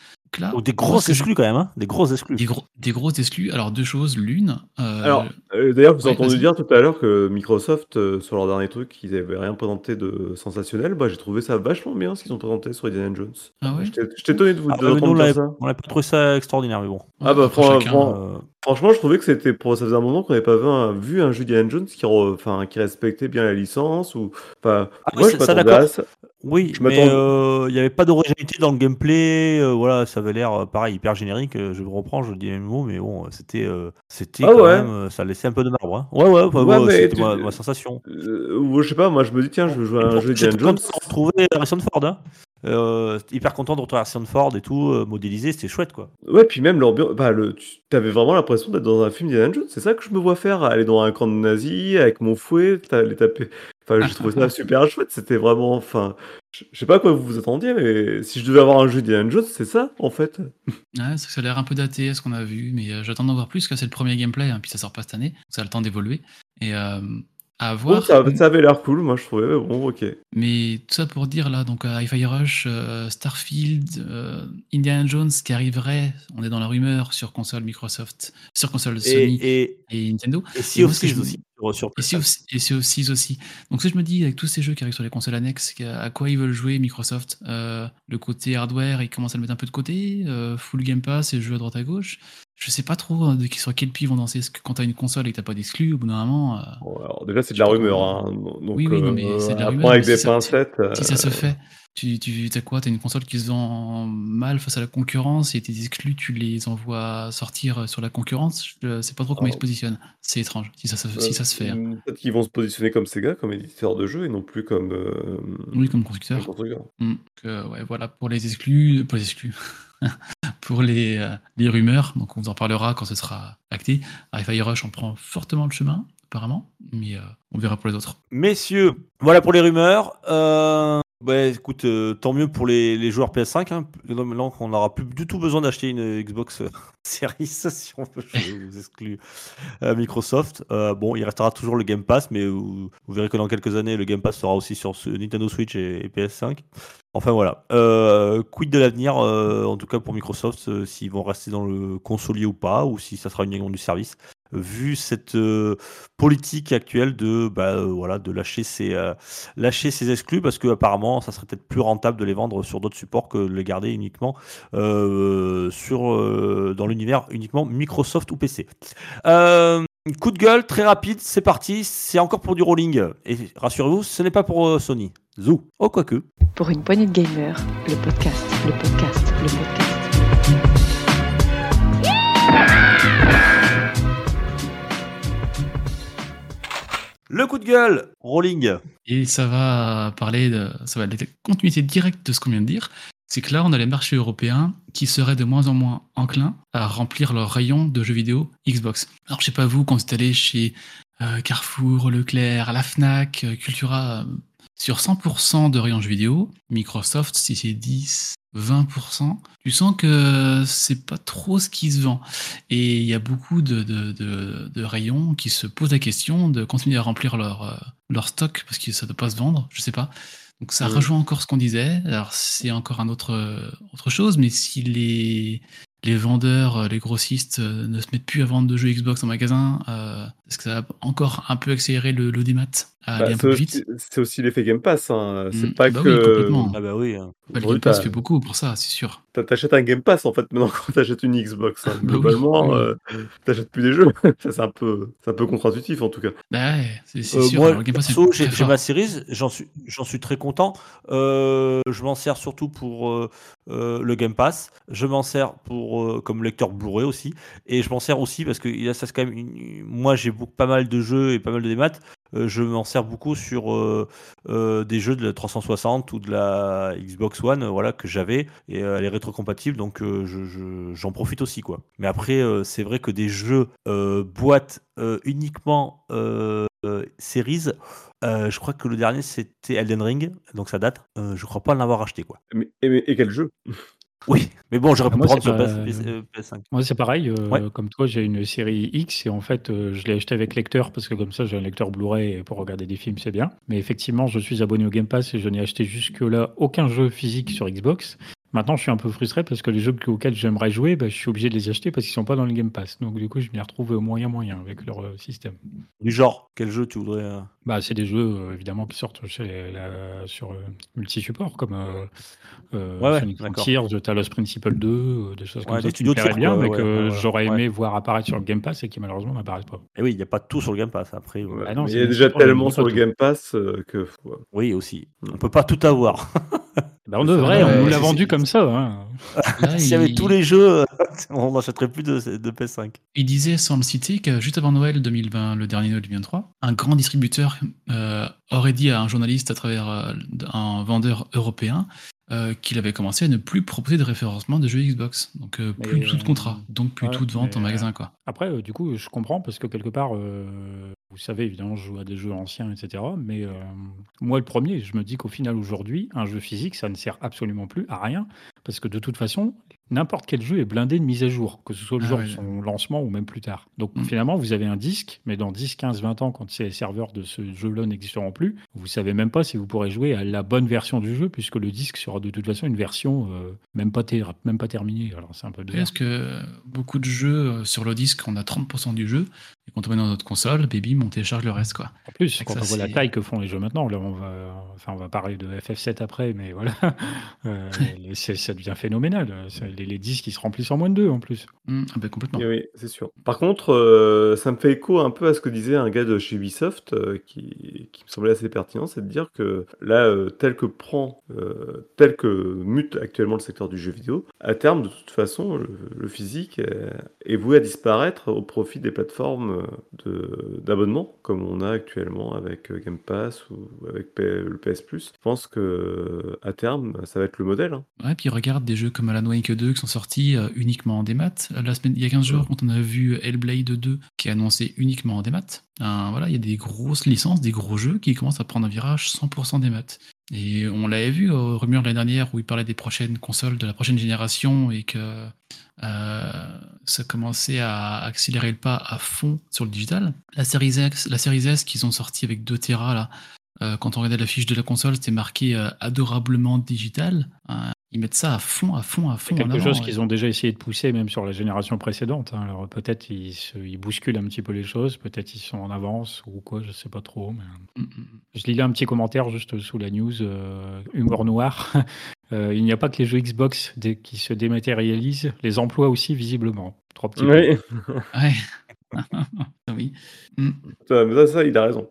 Oh, des grosses exclus quand même, hein. Des grosses exclus. Des, gros, des grosses exclus. Alors, deux choses. L'une, euh, Alors, euh, d'ailleurs, vous ouais, avez entendu dire tout à l'heure que Microsoft, euh, sur leur dernier truc, ils avaient rien présenté de sensationnel. Bah, j'ai trouvé ça vachement bien ce qu'ils ont présenté sur Indiana Jones. Ah ouais? J'étais étonné de vous Ah, de mais nous, on entendre dire ça. on n'avait pas trouvé ça extraordinaire, mais bon. Ah bah, après, Franchement, je trouvais que c'était pour ça faisait un moment qu'on n'avait pas vu un, vu un jeu Jones qui, re- enfin, qui respectait bien la licence ou enfin Ah oui, moi je ça- ça, m'attendais d'accord. à ça. Oui, Je mais euh, il n'y avait pas d'originalité dans le gameplay. euh, voilà, ça avait l'air euh, pareil, hyper générique. je reprends, je dis les mêmes mots, mais bon, c'était, c'était Ah quand ouais. même, ça laissait un peu de marbre. hein. Ouais, ouais, bah, Ouais, c'était tu- ma, ma sensation. Ou je sais pas, moi je me dis tiens, je veux jouer à un jeu d'Indiana Jones. retrouver Harrison Ford. Hein. Euh, hyper content de retrouver Harrison Ford et tout, euh, modélisé, c'était chouette quoi. Ouais, puis même l'ambiance, bah, le, tu avais vraiment l'impression d'être dans un film d'Indiana Jones. C'est ça que je me vois faire, aller dans un camp de nazis avec mon fouet, les taper. Enfin, j'ai trouvé ça super chouette. C'était vraiment, enfin, je je sais pas à quoi vous vous attendiez, mais si je devais avoir un jeu d'Indiana Jones, c'est ça en fait. Ouais, ça a l'air un peu daté à ce qu'on a vu, mais euh, j'attends d'en voir plus, parce que c'est le premier gameplay, hein, puis ça sort pas cette année, donc ça a le temps d'évoluer. Et euh, à Bon, ça, ça avait l'air cool, moi je trouvais. mais Bon, ok. Mais tout ça pour dire là, donc Hi-Fi Rush, euh, Starfield, euh, Indiana Jones qui arriverait, on est dans la rumeur sur console Microsoft, sur console Sony et, Et, et, Nintendo. et Sea of ce que Thieves aussi sur, Et Sea of, Thieves aussi. Donc ça, je me dis, avec tous ces jeux qui arrivent sur les consoles annexes, à quoi ils veulent jouer Microsoft Euh, Le côté hardware, ils commencent à le mettre un peu de côté. euh, full Game Pass et jeux à droite à gauche. Je sais pas trop euh, de qui, sur quel pied ils vont danser. Parce que quand t'as une console et que t'as pas d'exclus, au bout d'un moment, euh, Bon, alors, déjà, c'est de la rumeur. Hein. Donc, Oui, oui, non, mais euh, c'est de la rumeur, avec des si ça- si ça se euh, fait, tu, tu as quoi? T'as une console qui se vend mal face à la concurrence et tes exclus, tu les envoies sortir sur la concurrence? Je sais pas trop comment ils se Oh. positionnent. C'est étrange si ça, se- si ça se fait. hein. euh, Peut-être qu'ils vont se positionner comme Sega, comme éditeur de jeux, et non plus comme. euh, Oui, comme constructeur. comme constructeur. Mm. Donc, euh, ouais, voilà, pour les exclus, pour les exclus, pour les, euh, les rumeurs, donc on vous en parlera quand ce sera acté. Hi-Fi Rush, on prend fortement le chemin, apparemment, mais euh, on verra pour les autres. Messieurs, voilà pour les rumeurs. Euh, bah, écoute, euh, tant mieux pour les, les joueurs PS5. Hein. Maintenant qu'on n'aura plus du tout besoin d'acheter une Xbox euh, Series si on veut jouer aux exclus euh, Microsoft. Euh, bon, il restera toujours le Game Pass, mais vous, vous verrez que dans quelques années, le Game Pass sera aussi sur Nintendo Switch et, et PS5. Enfin voilà. Euh, quid de l'avenir, euh, en tout cas pour Microsoft, euh, s'ils vont rester dans le consolier ou pas, ou si ça sera uniquement du service vu cette euh, politique actuelle de bah, euh, voilà de lâcher ses euh, lâcher exclus parce que apparemment ça serait peut-être plus rentable de les vendre sur d'autres supports que de les garder uniquement euh, sur dans l'univers uniquement Microsoft ou PC. Coup de gueule très rapide, c'est parti, c'est encore pour du rolling et rassurez-vous, ce n'est pas pour Sony. Zou. Oh quoique. Pour une poignée de gamers, le podcast, le podcast, le podcast. Le coup de gueule, rolling. Et ça va parler de, ça va la continuité directe de ce qu'on vient de dire. C'est que là, on a les marchés européens qui seraient de moins en moins enclins à remplir leur rayon de jeux vidéo Xbox. Alors, je sais pas vous, quand vous êtes chez euh, Carrefour, Leclerc, la Fnac, euh, Cultura, euh, sur 100% de rayons jeux vidéo, Microsoft, si c'est 10, 20%, tu sens que c'est pas trop ce qui se vend. Et il y a beaucoup de, de, de- de rayons qui se posent la question de continuer à remplir leur, euh, leur stock parce que ça ne doit pas se vendre, je sais pas. Donc ça Mhm. rejoint encore ce qu'on disait. Alors c'est encore un autre, euh, autre chose, mais si les, les vendeurs, euh, les grossistes ne se mettent plus à vendre de jeux Xbox en magasin, euh, Est-ce que ça va encore un peu accélérer le, le démat à Bah, aller un c'est peu aussi, vite c'est aussi l'effet Game Pass. hein. C'est Mm, pas bah que. Ah bah oui. hein. Bah, le Game Pass fait beaucoup pour ça, c'est sûr. T'achètes un Game Pass en fait maintenant quand t'achètes une Xbox. hein. Bah Globalement, oui. euh, t'achètes plus des jeux. Ça, c'est un peu, c'est un peu contre-intuitif en tout cas. Bah ouais, c'est Euh, sûr. moi, Alors, le Game Pass est perso, très j'ai ma Series, j'en suis, j'en suis très content. Euh, je m'en sers surtout pour euh, euh, le Game Pass. Je m'en sers pour euh, comme lecteur Blu-ray aussi, et je m'en sers aussi parce que il y a ça c'est quand même. une- Moi, j'ai beaucoup pas mal de jeux et pas mal de démat. Euh, je m'en sers beaucoup sur euh, euh, des jeux de la 360 ou de la Xbox One, voilà que j'avais et elle est rétrocompatible, donc euh, je- j'en profite aussi quoi. Mais après, c'est vrai que des jeux boîte uniquement Series, je crois que le dernier c'était Elden Ring, donc ça date. Je crois pas l'avoir acheté quoi. Mais, et quel jeu? Oui, mais bon, j'aurais Ah, pu moi, prendre sur pas- PS, PS, euh, PS5. Moi, c'est pareil. euh, Ouais. Comme toi, j'ai une série X et en fait, euh, je l'ai acheté avec lecteur parce que comme ça, j'ai un lecteur Blu-ray et pour regarder des films, c'est bien. Mais effectivement, je suis abonné au Game Pass et je n'ai acheté jusque-là aucun jeu physique sur Xbox. Maintenant, je suis un peu frustré parce que les jeux auxquels j'aimerais jouer, bah, je suis obligé de les acheter parce qu'ils sont pas dans le Game Pass. Donc, du coup, je m'y retrouve moyen moyen avec leur euh, système. Du genre, quel jeu tu voudrais euh, Bah, c'est des jeux euh, évidemment qui sortent chez la- sur euh, multi-support comme Ouais, ouais, Sonic The Talos Principle 2, euh, des choses comme Ouais, ça des qui studios tiers, bien, mais que ouais, ouais, j'aurais ouais. aimé voir apparaître sur le Game Pass et qui malheureusement n'apparaissent pas. Et oui, il n'y a pas tout sur le Game Pass après. euh, Ouais, Ah non, mais c'est Il y a déjà tellement sur le tout. Game Pass que. ouais. Oui, aussi. On peut pas tout avoir. Bah, on devrait, on nous l'a vendu c'est- comme ça. hein. S'il y avait il- tous les jeux, euh, on n'achèterait plus de, de PS5. Il disait, sans le citer, que juste avant Noël 2020, le dernier Noël 2023, un grand distributeur euh, aurait dit à un journaliste à travers euh, un vendeur européen euh, qu'il avait commencé à ne plus proposer de référencement de jeux Xbox. Donc euh, plus tout de contrat, donc plus ouais, tout de vente en magasin. quoi. Après, euh, du coup, je comprends parce que quelque part, euh, vous savez, évidemment, je joue à des jeux anciens, etc. Mais euh, moi, le premier, je me dis qu'au final, aujourd'hui, un jeu physique, ça ne sert absolument plus à rien parce que de toute façon, n'importe quel jeu est blindé de mise à jour, que ce soit le Ah jour de son lancement ou même plus tard. Donc Mm. finalement, vous avez un disque, mais dans 10, 15, 20 ans, quand ces serveurs de ce jeu-là n'existeront plus, vous savez même pas si vous pourrez jouer à la bonne version du jeu puisque le disque sera de toute façon une version euh, même, pas même pas terminée. Alors c'est un peu bizarre. Parce que beaucoup de jeux euh, sur le disque, on a 30% du jeu, et quand on met dans notre console, baby, on télécharge le reste. quoi. En plus, que quand ça, on voit la taille que font les jeux maintenant, là, on va, enfin, on va parler de FF7 après, mais voilà, Euh, ça devient phénoménal. Les, les disques, ils se remplissent en moins de deux, en plus. Hum, ah ben, complètement. Et oui, c'est sûr. Par contre, euh, ça me fait écho un peu à ce que disait un gars de chez Ubisoft euh, qui, qui me semblait assez pertinent, c'est de dire que là, euh, tel que prend, euh, tel que mute actuellement le secteur du jeu vidéo, à terme, de toute façon, le, le physique est, est voué à disparaître au profit des plateformes de- d'abonnement, comme on a actuellement avec Game Pass ou avec P- le PS Plus. Je pense que à terme, ça va être le modèle. hein. Ouais, puis regarde des jeux comme Alan Wake 2 qui sont sortis euh, uniquement en démat. La semaine, il y a 15 jours, quand on a vu Hellblade 2 qui est annoncé uniquement en démat, euh, voilà, il y a des grosses licences, des gros jeux qui commencent à prendre un virage 100% démat. Et on l'avait vu au rumeur l'année dernière où il parlait des prochaines consoles de la prochaine génération et que euh, ça commençait à accélérer le pas à fond sur le digital. La série X, la série S qu'ils ont sorti avec 2 Tera là, euh, quand on regardait la fiche de la console, c'était marqué euh, adorablement digital. Euh, ils mettent ça à fond, à fond, à fond. C'est quelque avant, chose ouais. qu'ils ont déjà essayé de pousser, même sur la génération précédente. hein. Alors peut-être ils, se- ils bousculent un petit peu les choses, peut-être ils sont en avance ou quoi, je sais pas trop. mais- Mm, mm. Je lis là un petit commentaire juste sous la news, euh, humour noir. Euh, il n'y a pas que les jeux Xbox qui se dématérialisent, les emplois aussi visiblement. Trois petits points. Oui. Oui. Mm. Ça, mais ça, ça, il a raison.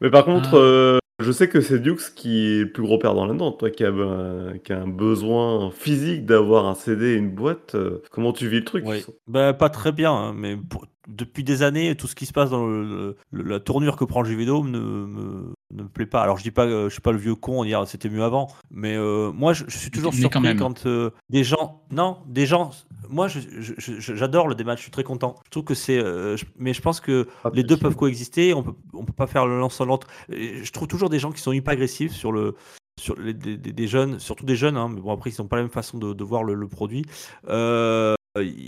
mais par contre, Ah. euh, je sais que c'est Dukes qui est le plus gros perdant là-dedans. Toi qui as un besoin physique d'avoir un CD et une boîte, euh, comment tu vis le truc? Oui. Ben, pas très bien, hein, mais depuis des années, tout ce qui se passe dans la tournure que prend le jeu vidéo me, ne me plaît pas. Alors je dis pas, euh, je suis pas le vieux con, on dire c'était mieux avant, mais euh, moi je, je suis toujours Mais quand surpris même. quand euh, des gens, non, des gens, moi j'adore le démat, je suis très content. Je trouve que c'est, euh, je- mais je pense que Pas les deux peuvent coexister, on peut, on peut pas faire l'un sans l'autre. Je trouve toujours des gens qui sont hyper agressifs sur le sur les, des, des- des jeunes, surtout des jeunes, hein, mais bon après ils n'ont pas la même façon de, de voir le, le produit. Euh,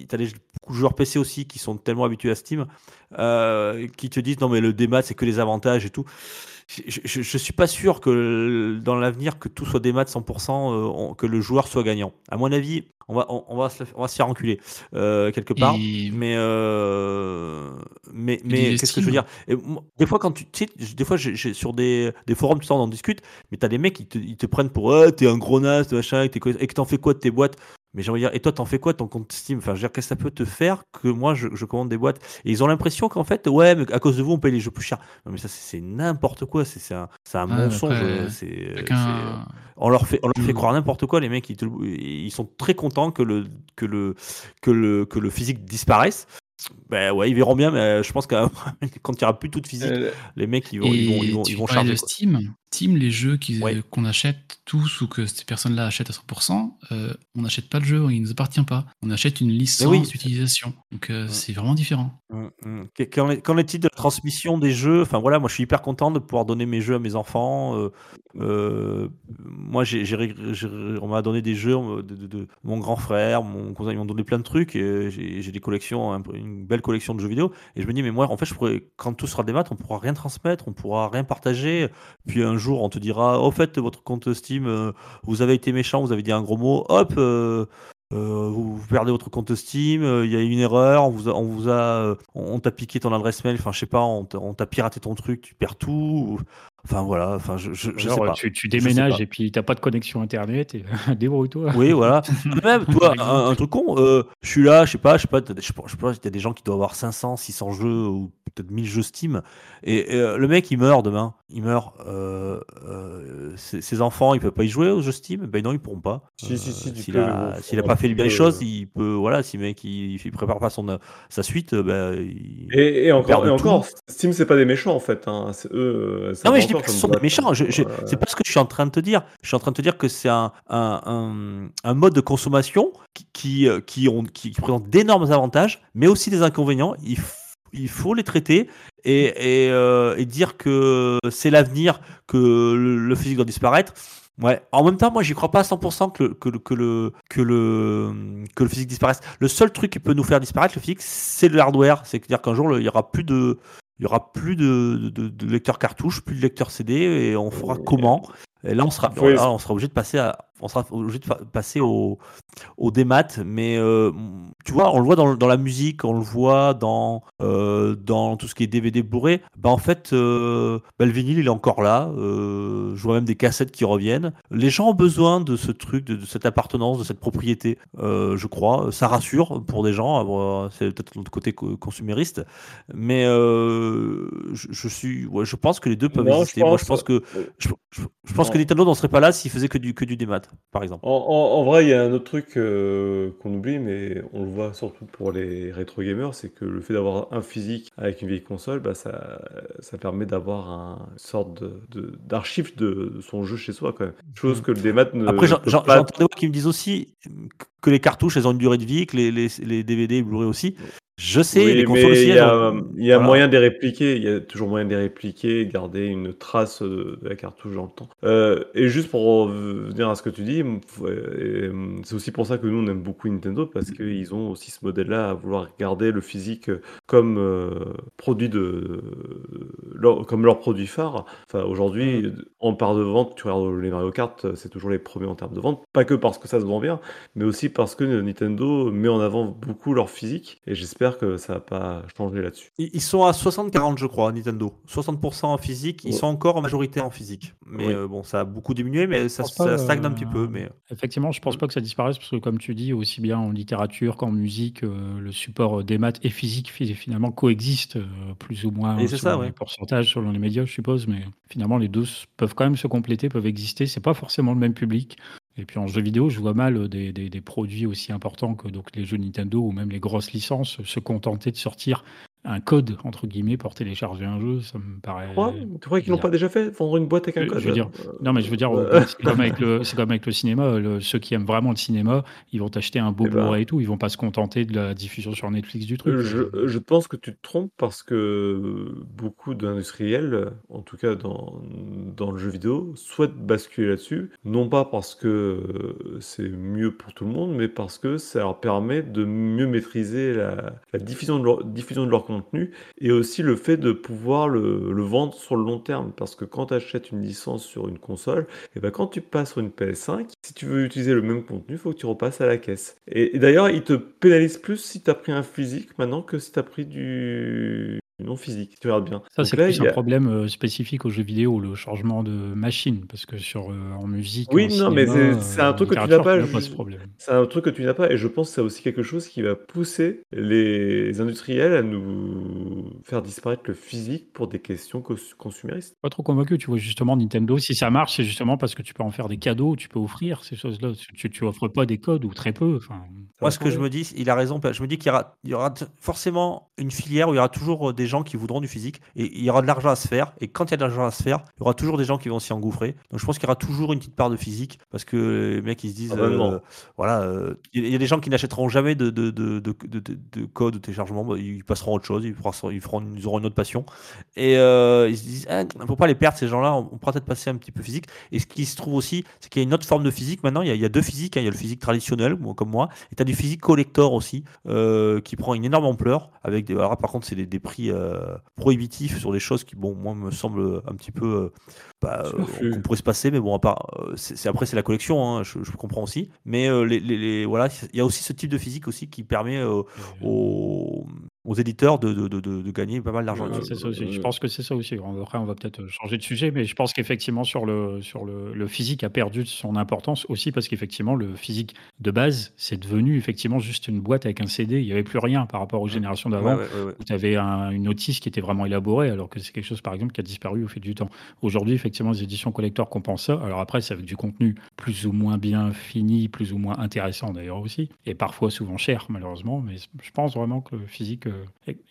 T'as des joueurs PC aussi qui sont tellement habitués à Steam, euh, qui te disent non mais le démat c'est que les avantages et tout. Je, suis pas sûr que dans l'avenir que tout soit des maths 100%, euh, que le joueur soit gagnant. À mon avis, on va, on, on va, se, on va se faire enculer euh, quelque part. Et Mais, euh, mais, mais qu'est-ce que je veux dire? Et moi, Des fois, quand tu, tu sais, j- des fois, j'ai- j'ai- sur des, des forums, tu sais, on en discute, mais t'as des mecs qui te, ils te prennent pour ouais, t'es un gros naze, machin, et, t'es quoi- et que t'en fais quoi de tes boîtes? Mais j'ai envie de dire, et toi, t'en fais quoi ton compte Steam? Enfin, je veux dire, qu'est-ce que ça peut te faire que moi, je, je commande des boîtes? Et ils ont l'impression qu'en fait, ouais, mais à cause de vous, on paye les jeux plus cher. Non, mais ça, c'est n'importe quoi. C'est un, c'est un Ouais, mensonge. chacun. on leur fait, on leur fait Mm. croire n'importe quoi. Les mecs, ils, te- ils sont très contents que le, que le, que le, que le physique disparaisse. Ben ouais, ils verront bien, mais je pense que quand il n'y aura plus tout de physique, Euh, les mecs, ils vont, ils vont, ils vont, ils vont charger. de. Steam. Steam, les jeux Ouais. qu'on achète tous ou que ces personnes-là achètent à 100%, euh, on n'achète pas le jeu, il ne nous appartient pas. On achète une licence oui. d'utilisation. Donc euh, c'est vraiment différent. Qu'est- Qu'en est- qu'en est-il de la transmission des jeux? Enfin voilà, moi je suis hyper content de pouvoir donner mes jeux à mes enfants. euh, moi, ré- j'ai- on m'a donné des jeux de, de- de- mon grand frère, mon cousin, ils m'ont donné plein de trucs. Et j'ai, des collections, une belle collection de jeux vidéo. Et je me dis, mais moi, en fait, je pourrais, quand tout sera des maths, on pourra rien transmettre, on pourra rien partager. Puis un jour, on te dira, au fait, votre compte Steam, euh, vous avez été méchant, vous avez dit un gros mot, hop. euh, euh, vous, perdez votre compte Steam, il y a une erreur, on vous a, on t'a piqué ton adresse mail, enfin je sais pas, on t'a piraté ton truc, tu perds tout. Enfin voilà, enfin je, je, je sais pas. tu, déménages pas. et puis t'as pas de connexion internet et débrouille-toi. Oui, voilà. Même, toi, un, un truc con, euh, je suis là, je sais pas, je sais pas, t'as- je sais pas, je sais pas, il y a des gens qui doivent avoir 500, 600 jeux ou peut-être 1000 jeux Steam. Et, et, euh, le mec, il meurt demain. Il meurt. Euh, euh, ses, ses enfants, ils peuvent pas y jouer aux jeux Steam? Ben non, ils pourront pas. Si, si, si, Euh, S'il a, pas fait les belles choses, il peut. Voilà, si le mec, il, il prépare pas son, sa suite, ben, il. Et, et encore, et tout. encore, Steam, c'est pas des méchants en fait. Hein. C'est eux. c'est Non mais je dis ce sont des méchants, je, je- c'est pas ce que je suis en train de te dire. Je suis en train de te dire que c'est un, un, un, un mode de consommation qui, qui, euh, qui, ont, qui présente d'énormes avantages, mais aussi des inconvénients. Il, faut les traiter et, et, euh, et dire que c'est l'avenir, que le, le physique doit disparaître. Ouais. En même temps, moi, j'y crois pas à 100% que le, que, le, que, le, que, le, que le physique disparaisse. Le seul truc qui peut nous faire disparaître le physique, c'est le hardware. C'est-à-dire qu'un jour, il y aura plus de, il y aura plus de, de, de lecteur cartouche, plus de lecteur CD, et on fera comment? Et là, on sera, là, on sera obligé de passer à, on sera obligé de passer au, au démat. Mais euh, tu vois, on le voit dans, dans la musique, on le voit dans, euh, dans tout ce qui est DVD bourré. Bah en fait, euh, bah, le vinyle, il est encore là. Je vois même des cassettes qui reviennent. Les gens ont besoin de ce truc, de, de cette appartenance, de cette propriété. je crois, ça rassure pour des gens. C'est peut-être notre côté co- consumériste, mais je, je suis, ouais, je pense que les deux peuvent Non, je exister. Moi, je pense- pense que je, pense que. Nintendo n'en serait pas là s'il faisait que du que du démat, par exemple. En, en- en vrai, il y a un autre truc euh, qu'on oublie, mais on le voit surtout pour les rétro gamers, c'est que le fait d'avoir un physique avec une vieille console, bah, ça, ça permet d'avoir un- une sorte de- d'archive de, de son jeu chez soi, quand même. Chose Mm. que le démat ne Après, pas- j'entends des voix qui me disent aussi que les cartouches, elles ont une durée de vie, que les, les, les DVD et Blu-ray aussi. Je sais, Oui, les consoles aussi. il y a, ont- il y a voilà. moyen de les répliquer, il y a toujours moyen de les répliquer, garder une trace de, de la cartouche dans le temps. Euh, et juste pour revenir à ce que tu dis, euh, euh, c'est aussi pour ça que nous on aime beaucoup Nintendo parce qu'ils ont aussi ce modèle-là à vouloir garder le physique comme euh, produit de leur, comme leur produit phare. Enfin aujourd'hui, en part de vente, tu regardes les Mario Kart, c'est toujours les premiers en termes de vente, pas que parce que ça se vend bien, mais aussi parce que Nintendo met en avant beaucoup leur physique et j'espère que ça va pas changer là-dessus. Ils ils sont à 60-40, je crois, Nintendo. 60% en physique. Ils Ouais. sont encore en majorité en physique. Mais Oui. euh, bon, ça a beaucoup diminué, mais ça, pas, stagne un euh, petit peu. Mais Effectivement, je pense pas que ça disparaisse parce que, comme tu dis, aussi bien en littérature qu'en musique, euh, le support euh, des maths et physique fi- finalement coexistent euh, plus ou moins Et c'est selon ça, les ouais. pourcentages, selon les médias, je suppose. Mais finalement, les deux peuvent quand même se compléter, peuvent exister. C'est pas forcément le même public. Et puis en jeu vidéo, je vois mal euh, des, des- des produits aussi importants que donc les jeux Nintendo ou même les grosses licences se contenter de sortir un code entre guillemets pour télécharger un jeu. Ça me paraît. Tu crois, tu crois qu'ils l'ont pas déjà fait Vendre une boîte avec un Je- code je veux dire, Euh, Non, mais je veux dire, euh, c'est comme avec le, c'est comme avec le cinéma. le- ceux qui aiment vraiment le cinéma, ils vont t'acheter un beau Eh ben. Blu-ray et tout. Ils vont pas se contenter de la diffusion sur Netflix du truc. Euh, Je, je pense que tu te trompes parce que beaucoup d'industriels, en tout cas dans, dans le jeu vidéo, souhaitent basculer là-dessus, non pas parce que euh, c'est mieux pour tout le monde, mais parce que ça leur permet de mieux maîtriser la, la diffusion, de leur, diffusion de leur contenu et aussi le fait de pouvoir le, vendre sur le long terme. Parce que quand tu achètes une licence sur une console, et ben quand tu passes sur une PS5, si tu veux utiliser le même contenu, il faut que tu repasses à la caisse. Et, et d'ailleurs, il te pénalise plus si tu as pris un physique maintenant que si tu as pris du, non physique, tu regardes bien. Ça, c'est plus un problème euh, spécifique aux jeux vidéo, le changement de machine. Parce que sur, euh, en musique, Oui, en non, mais cinéma, c'est c'est un truc que tu n'as pas. pas. C'est un truc que tu n'as pas, et je pense que c'est aussi quelque chose qui va pousser les industriels à nous faire disparaître le physique pour des questions cons- consuméristes. Pas trop convaincu, tu vois, justement, Nintendo, si ça marche, c'est justement parce que tu peux en faire des cadeaux, tu peux offrir ces choses-là. Tu, tu offres pas des codes ou très peu. Enfin, Moi, ce que je me dis, il a raison. Je me dis qu'il y aura, y forcément une filière où il y aura toujours euh, des gens qui voudront du physique et il y aura de l'argent à se faire. Et quand il y a de l'argent à se faire, il y aura toujours des gens qui vont s'y engouffrer. Donc, je pense qu'il y aura toujours une petite part de physique parce que les mecs, ils se disent, Abonnement. euh, voilà, euh, il y a- des gens qui n'achèteront jamais de, de, de, de, de- de- de code ou téléchargement. Bah, Ils passeront à autre chose. Ils, feront, ils, feront, ils auront une autre passion. Et euh, ils se disent, ah, faut pas les perdre, ces gens-là. On, on pourra peut-être passer un petit peu physique. Et ce qui se trouve aussi, c'est qu'il y a une autre forme de physique. Maintenant, il y a, il y a deux physiques. hein. Il y a le physique traditionnel, comme moi, et tu as du physique collector aussi, qui prend une énorme ampleur. Avec des, alors, par contre, c'est des, des prix euh, prohibitifs sur des choses qui, bon, moi, me semblent un petit peu. euh, bah, euh, qu'on pourrait se passer, mais bon, à part, c'est, après, c'est la collection, hein, je, je comprends aussi. Mais les, les- les- voilà, il y a aussi ce type de physique aussi qui permet aux, aux éditeurs de, de, de- de- de gagner pas mal d'argent. Ouais, là-dessus. c'est ça aussi. Je pense que c'est ça aussi. Après, on va peut-être changer de sujet, mais je pense qu'effectivement, sur le, sur le, le physique a perdu de son importance aussi parce qu'effectivement, le physique de base, c'est devenu effectivement juste une boîte avec un CD. Il n'y avait plus rien par rapport aux générations d'avant ouais, ouais, ouais. où tu avais une notice qui était vraiment élaborée, alors que c'est quelque chose, par exemple, qui a disparu au fil du temps. Aujourd'hui, effectivement, les éditions collector compensent ça. Alors après, c'est avec du contenu plus ou moins bien fini, plus ou moins intéressant d'ailleurs aussi, et parfois souvent cher, malheureusement. Mais je pense vraiment que le physique euh,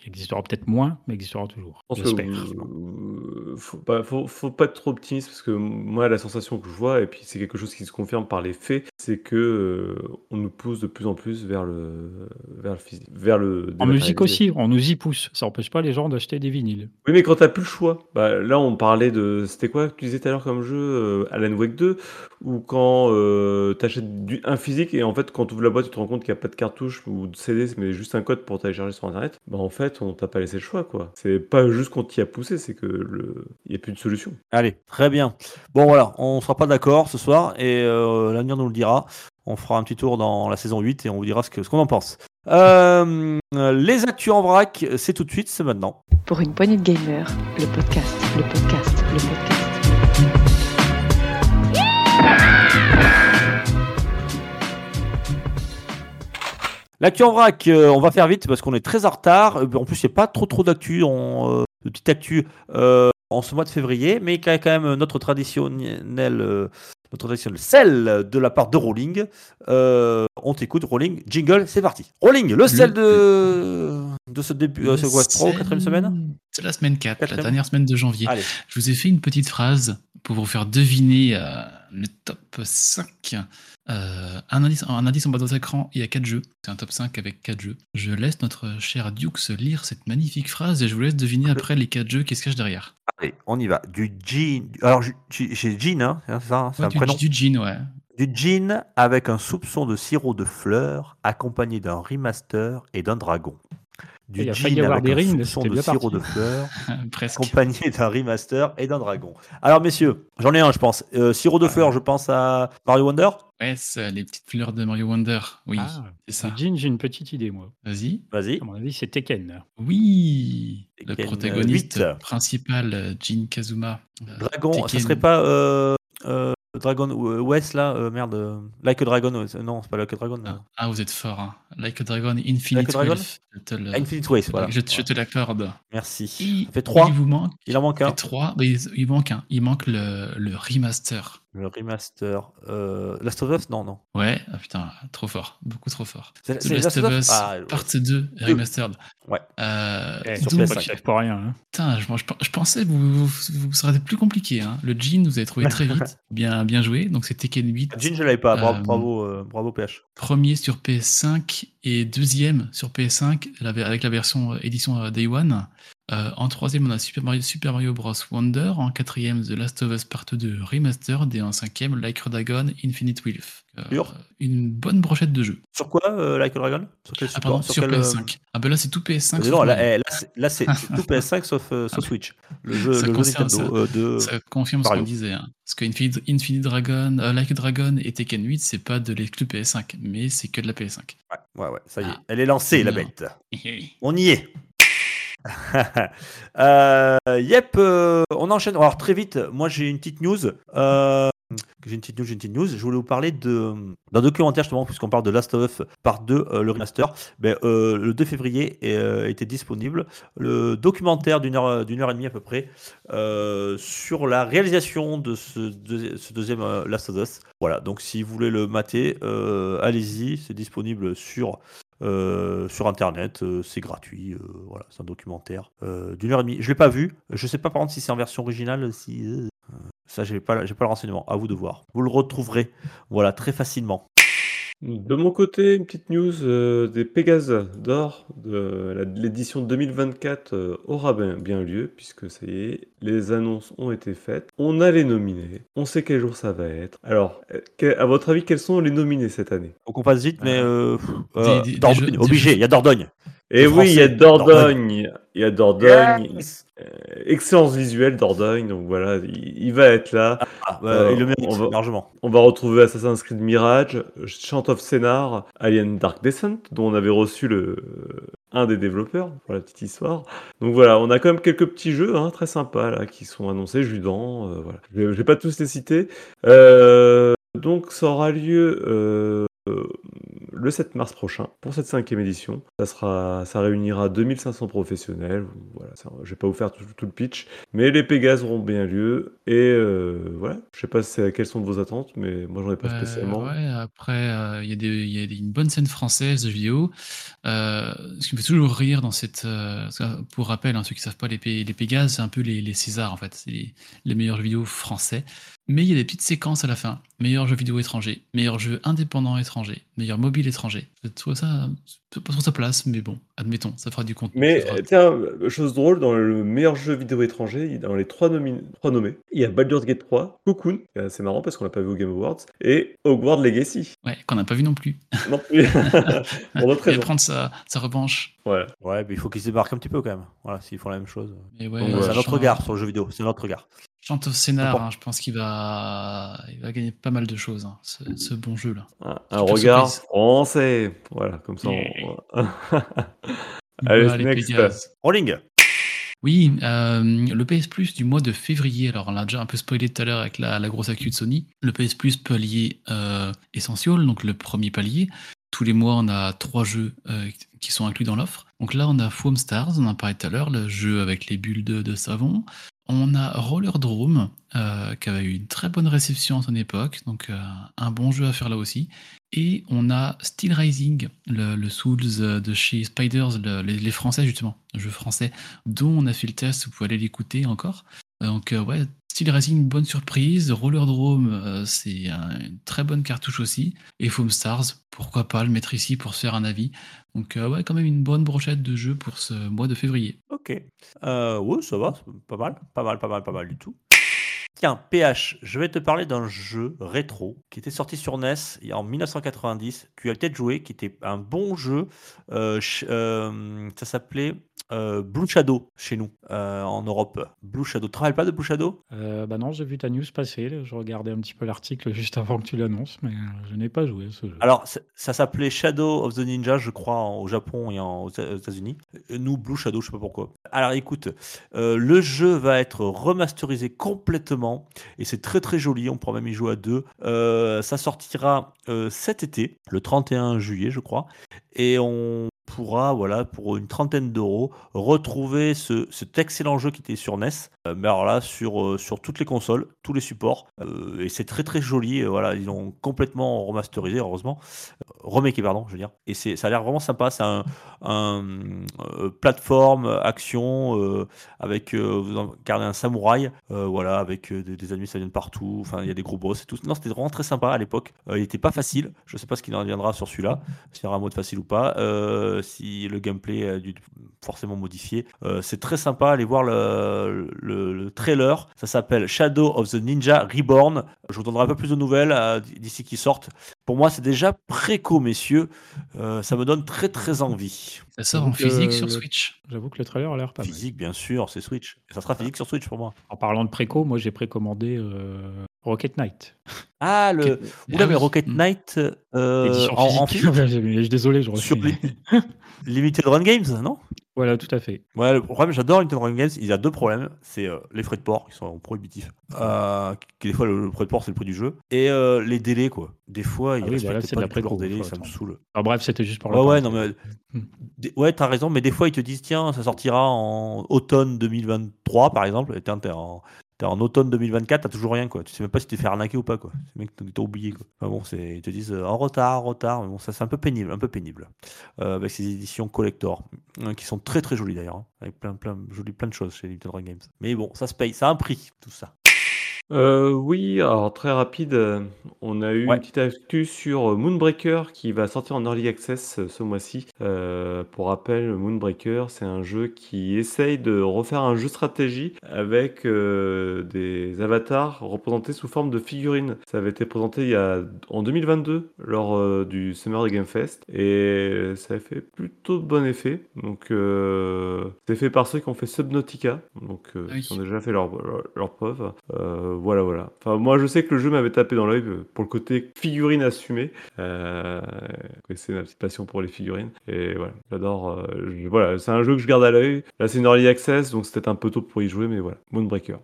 existera peut-être moins, mais existera toujours. J'espère. euh, faut pas, faut, faut pas être trop optimiste parce que moi la sensation que je vois et puis c'est quelque chose qui se confirme par les faits, c'est que euh, on nous pousse de plus en plus vers le vers le physique, vers le En musique aussi, on nous y pousse. Ça n'empêche pas les gens d'acheter des vinyles. Oui, mais quand t'as plus le choix, bah, là on parlait de, c'était quoi que tu disais tout à l'heure comme jeu, euh, Alan Wake 2, ou quand euh, t'achètes du- un physique et en fait quand tu ouvres la boîte tu te rends compte qu'il n'y a pas de cartouche ou de CD, mais juste un code pour télécharger sur internet, bah en fait on t'a pas laissé le choix quoi. C'est pas juste qu'on t'y a poussé, c'est que le, il y a plus de solution. Allez, très bien. Bon, voilà, on sera pas d'accord ce soir et euh, l'avenir nous le dira. On fera un petit tour dans la saison 8 et on vous dira ce que- ce qu'on en pense. Euh, les actus en vrac, c'est tout de suite, c'est maintenant. Pour une poignée de gamers, le podcast, le podcast, le podcast. L'actu en vrac, euh, on va faire vite parce qu'on est très en retard. Euh, En plus, il n'y a pas trop trop d'actu, euh, petite en ce mois de février, mais qui a quand même notre traditionnel, notre traditionnel sel de la part de Rolling. Euh, on t'écoute, Rolling. Jingle, c'est parti. Rolling, le sel de, de ce début, euh, ce quoi, 3 ou 4 semaine C'est la semaine 4, la dernière semaine de janvier. Allez, Je vous ai fait une petite phrase pour vous faire deviner euh, le top 5. Euh, un, indice, un indice en bas de votre écran, il y a 4 jeux. C'est un top 5 avec 4 jeux. Je laisse notre cher Dukes lire cette magnifique phrase et je vous laisse deviner après les 4 jeux qui se cachent derrière. allez, on y va. Du gin. Alors, j'ai gin, hein, c'est ça, hein, Ouais, du, prénom. du gin, ouais. Du gin avec un soupçon de sirop de fleurs accompagné d'un remaster et d'un dragon. Du Il a gin avec des un rings, soupçon de sirop parti. de fleurs Presque. accompagné d'un remaster et d'un dragon. Alors messieurs, j'en ai un je pense. Euh, sirop de fleurs, je pense à Mario Wonder? Ouais, c'est les petites fleurs de Mario Wonder. Oui, Ah, c'est ça. Jean, j'ai une petite idée, moi. Vas-y. Vas-y. À mon avis, c'est Tekken. Oui, le Tekken, euh, protagoniste 8. principal, euh, Jin Kazuma. Euh, Dragon, Tekken. serait pas euh, euh, Dragon euh, West là, euh, merde. euh, Like a Dragon, non, c'est pas Like a Dragon. Ah, ah, vous êtes fort. hein. Like a Dragon, Infinite Like a Dragon Wealth. Je te le- Infinite Waste, voilà. je, je te l'accorde. Merci. Il- fait 3. Il vous manque. Il en manque un. fait trois, mais il, il manque un. Il manque le, le remaster. Le remaster. Euh, Last of Us Non, non. Ouais, ah putain, trop fort, beaucoup trop fort. C'est The Last of Us, Ah, Part 2, remastered. Ouais. Euh, Eh, sur sur donc, PS5. pas rien. hein. putain, je, je- je pensais que vous, vous, vous serez plus compliqué. Hein. Le Jean, vous avez trouvé très vite. bien, bien joué. Donc c'est Tekken 8. Jean, je l'avais pas. Bravo, Euh, bravo, euh, bravo PH. Premier sur PS5 et deuxième sur PS5 la ver- avec la version euh, édition euh, Day One. Euh, en troisième, on a Super Mario, Super Mario Bros. Wonder. En quatrième, The Last of Us Part 2 Remastered. Et en cinquième, Like a Dragon Infinite Wealth. Euh, une bonne brochette de jeux. Sur quoi, euh, Like a Dragon? Sur quel Ah, support? pardon, sur, quel, euh, PS5. Ah, ben là, c'est tout PS5. mais sauf non, là, eh, là, c'est- tout PS5 sauf, sauf Switch. Le jeu, Ça le jeu concerne- Nintendo de. Ça confirme ce qu'on disait. hein. Parce que Infinite, Infinite Dragon, euh, Like a Dragon et Tekken 8, c'est pas de l'exclus PS5, mais c'est que de la PS5. Ouais, ouais, ouais, ça y est. Ah. Elle est lancée, la bête. On y est. Euh, yep, euh, on enchaîne. Alors très vite, moi j'ai une petite news. Euh, j'ai une petite news, j'ai une petite new. Je voulais vous parler d'un documentaire justement, puisqu'on parle de Last of Us Part 2, euh, le remaster. Ben, euh, le 2 février euh, était disponible le documentaire d'une heure, d'une heure et demie à peu près sur la réalisation de ce, deux- ce deuxième Last of Us. Voilà, donc si vous voulez le mater, allez-y, c'est disponible sur sur internet, c'est gratuit, voilà, c'est un documentaire d'une heure et demie. Je l'ai pas vu, je sais pas par contre si c'est en version originale, si ça j'ai pas, j'ai pas le renseignement. À vous de voir. Vous le retrouverez, voilà, très facilement. De mon côté, une petite news euh, des Pégases d'or de l'édition 2024 euh, aura bien, bien lieu, puisque ça y est, les annonces ont été faites. On a les nominés, on sait quel jour ça va être. Alors, euh, que- à votre avis, quels sont les nominés cette année? Faut qu'on passe vite, mais euh, pff, euh, Des- des- des Dordogne, jeux- des obligé, il y a Dordogne. Et oui, il y a Dordogne, il y a Dordogne, Yes euh, excellence visuelle Dordogne, donc voilà, il, il va être là. Ah, bah, Euh, il le mérite on va- largement. On va retrouver Assassin's Creed Mirage, Chant of Scénar, Alien Dark Descent, dont on avait reçu le un des développeurs pour la petite histoire. Donc voilà, on a quand même quelques petits jeux hein, très sympas là qui sont annoncés, Judan, euh, voilà. Je je vais pas tous les citer. Euh, donc ça aura lieu euh, euh, le 7 mars prochain pour cette cinquième édition. Ça sera, ça réunira 2500 professionnels. Voilà, ça- je vais pas vous faire tout, tout le pitch, mais les Pégases auront bien lieu. Et euh, voilà, je sais pas quelles sont vos attentes, mais moi j'en ai pas Euh, spécialement. ouais, après, euh, il y a, y une bonne scène française de vidéo. Ce qui me fait toujours rire dans cette. pour rappel, hein, ceux qui savent pas, les, les Pégases, c'est un peu les, les Césars, en fait. C'est les, les meilleurs jeux vidéo français. Mais il y a des petites séquences à la fin. Meilleur jeu vidéo étranger, meilleur jeu indépendant étranger, meilleur mobile étranger. Je trouve ça c'est pas sur sa place, mais bon, admettons, ça fera du contenu. Mais fera- euh, tiens, chose drôle, dans le meilleur jeu vidéo étranger, dans les trois, nomi- trois nommés, il y a Baldur's Gate 3, Cocoon, euh, c'est marrant parce qu'on l'a pas vu au Game Awards, et Hogwarts Legacy. Ouais, qu'on n'a pas vu non plus. Non plus. Pour d'autres Il va raisons. prendre sa, sa revanche. Voilà. Ouais, mais il faut qu'ils se démarquent un petit peu quand même. Voilà, s'ils font la même chose. Mais ouais, Donc, c'est un autre Chant- regard sur le jeu vidéo, c'est un autre regard. Chant of Scénar, hein, je pense qu'il va, il va gagner pas mal de choses, hein, ce, ce bon jeu-là. Un, regard français. Voilà, comme ça. on- Allez, Voilà, next. Rolling Oui, euh, le PS Plus du mois de février, alors on l'a déjà un peu spoilé tout à l'heure avec la, la grosse actu de Sony. Le PS Plus palier euh, Essential, donc le premier palier. Tous les mois, on a trois jeux euh, qui sont inclus dans l'offre. Donc là, on a Foam Stars, on en parlait tout à l'heure, le jeu avec les bulles de, de savon. On a Roller Drome, euh, qui avait eu une très bonne réception à son époque, donc euh, un bon jeu à faire là aussi. Et on a Steel Rising, le, Souls de chez Spiders, le- les, les Français justement, le jeu français, dont on a fait le test, vous pouvez aller l'écouter encore. Donc euh, ouais, Steel Rising, bonne surprise. Roller Drome, euh, c'est un- une très bonne cartouche aussi. Et Foam Stars, pourquoi pas le mettre ici pour se faire un avis. Donc euh, ouais, quand même une bonne brochette de jeux pour ce mois de février. Ok. Euh, ouais, ça va, pas mal, pas mal, pas mal, pas mal du tout. Tiens, PH, je vais te parler d'un jeu rétro qui était sorti sur NES en 1990. Tu as peut-être joué, qui était un bon jeu. Ça s'appelait euh, Blue Shadow chez nous, euh, en Europe. Blue Shadow. Tu te rappelles pas de Blue Shadow? Euh, bah non, j'ai vu ta news passer. Je regardais un petit peu l'article juste avant que tu l'annonces, mais euh, je n'ai pas joué à ce jeu. Alors, ça, ça s'appelait Shadow of the Ninja, je crois, en- au Japon et en- aux Éta- aux États-Unis. Nous, Blue Shadow, je sais pas pourquoi. Alors, écoute, le jeu va être remasterisé complètement et c'est très très joli. On pourra même y jouer à deux. Ça sortira cet été, le 31 juillet, je crois, et on pourra, voilà, pour une trentaine d'euros, retrouver ce, cet excellent jeu qui était sur NES, euh, mais alors là, sur, euh, sur toutes les consoles, tous les supports, Euh, et c'est très très joli. voilà, ils ont complètement remasterisé, heureusement, remaké, pardon, je veux dire. Et ça a l'air vraiment sympa. C'est un, un, plateforme action avec vous incarnez un samouraï, voilà, avec des, des ennemis ça vient de partout. Enfin, il y a des gros boss et tout. Non, c'était vraiment très sympa à l'époque. Il était pas facile. Je sais pas ce qu'il en viendra sur celui-là, s'il y aura un mode facile ou pas. Si le gameplay a dû forcément modifié. Euh, c'est très sympa, allez voir le, le- le trailer. Ça s'appelle Shadow of the Ninja Reborn. Je vous donnerai un peu plus de nouvelles euh, d'ici qu'ils sortent. Pour moi, c'est déjà préco, messieurs. Euh, ça me donne très très envie. Ça sort en physique euh, sur Switch. J'avoue que le trailer a l'air pas mal. Physique, bien sûr, c'est Switch. Et ça sera physique sur Switch pour moi. En parlant de préco, moi j'ai précommandé euh, Rocket Knight. Ah, le. Oula, Oula, mais Rocket Mm. Knight euh, Édition en, en physique. physique je suis désolé, je sur li- Limited Run Games, non? Voilà, tout à fait. Ouais, le problème, j'adore Limited Run Games. Il y a deux problèmes. C'est euh, les frais de port qui sont prohibitifs. Euh, qui, des fois, le, le frais de port, c'est le prix du jeu. Et euh, les délais, quoi. Des fois, ils Ah oui, bah c'est pas leurs délais. Ça me saoule. Enfin, bref, c'était juste pour Ouais, ouais, non, mais. Des- Ouais, t'as raison, mais des fois, ils te disent tiens, ça sortira en automne 2023, par exemple. Et t'es en. T'es en automne 2024, t'as toujours rien quoi. Tu sais même pas si t'es fait arnaquer ou pas quoi. Ces mecs t'ont oublié quoi. Bon, ils te disent euh, en retard, en retard. Mais bon, ça c'est un peu pénible, un peu pénible. Euh, avec ces éditions collector, hein, qui sont très très jolies d'ailleurs, hein, avec plein plein jolies plein de choses chez Run Games. Mais bon, ça se paye, ça a un prix tout ça. Euh, oui, alors très rapide, euh, on a eu Ouais. une petite actu sur euh, Moonbreaker qui va sortir en Early Access euh, ce mois-ci. Pour rappel, Moonbreaker, c'est un jeu qui essaye de refaire un jeu stratégie avec des avatars représentés sous forme de figurines. Ça avait été présenté il y a, en 2022 lors du Summer Game Fest et ça a fait plutôt bon effet. Donc, c'est fait par ceux qui ont fait Subnautica, donc Ah qui ont déjà fait leur, preuve. Voilà, voilà. Enfin, moi, je sais que le jeu m'avait tapé dans l'œil euh, pour le côté figurine assumée. Euh, c'est ma petite passion pour les figurines. Et voilà, j'adore. euh, voilà, c'est un jeu que je garde à l'œil. Là, c'est une early access, donc c'était un peu tôt pour y jouer, mais voilà. Moonbreaker.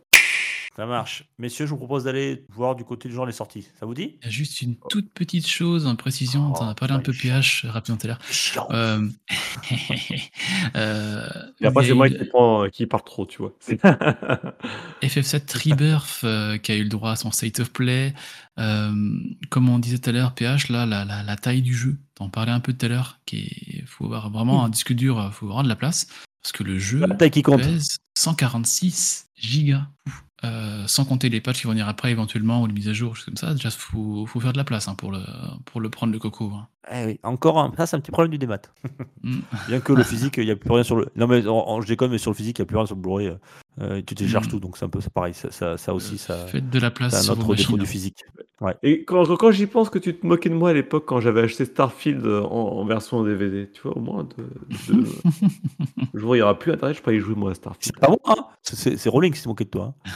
Ça marche. Messieurs, je vous propose d'aller voir du côté du genre les sorties. Ça vous dit? Il y a juste une toute petite chose en précision, as Oh, parlé un peu chiant. PH rapidement tout à l'heure. Chiant. Euh, euh, Et après, il y c'est a moi eu qui, prend, qui part trop, tu vois. FF7 Rebirth euh, qui a eu le droit à son state of play. Euh, comme on disait tout à l'heure, PH, là, la, la, la taille du jeu, t'en parlais un peu tout à l'heure, il faut avoir vraiment un disque dur, euh, faut avoir de la place, parce que le jeu La taille qui compte. pèse 146 gigas. Euh, sans compter les patchs qui vont venir après éventuellement ou les mises à jour, choses comme ça, déjà faut, faut faire de la place hein, pour, le, pour le prendre le coco. hein. Eh oui, encore un. Ça, c'est un petit problème du démat. Mm. Bien que le physique, il n'y a plus rien sur le. Non, mais je déconne, mais sur le physique, il n'y a plus rien sur le Blu-ray. Euh, euh, tu télécharges Mm. tout, donc c'est un peu ça pareil. Ça, ça, ça aussi, ça, Faites de la place c'est un autre défaut du physique. Et quand, quand- j'y pense que tu te moquais de moi à l'époque quand j'avais acheté Starfield en, en version DVD, tu vois, au moins, de, de... le jour où il n'y aura plus internet, je pourrais y jouer moi à Starfield. C'est pas bon, hein C'est- C'est c'est Rowling qui s'est moqué de toi. hein.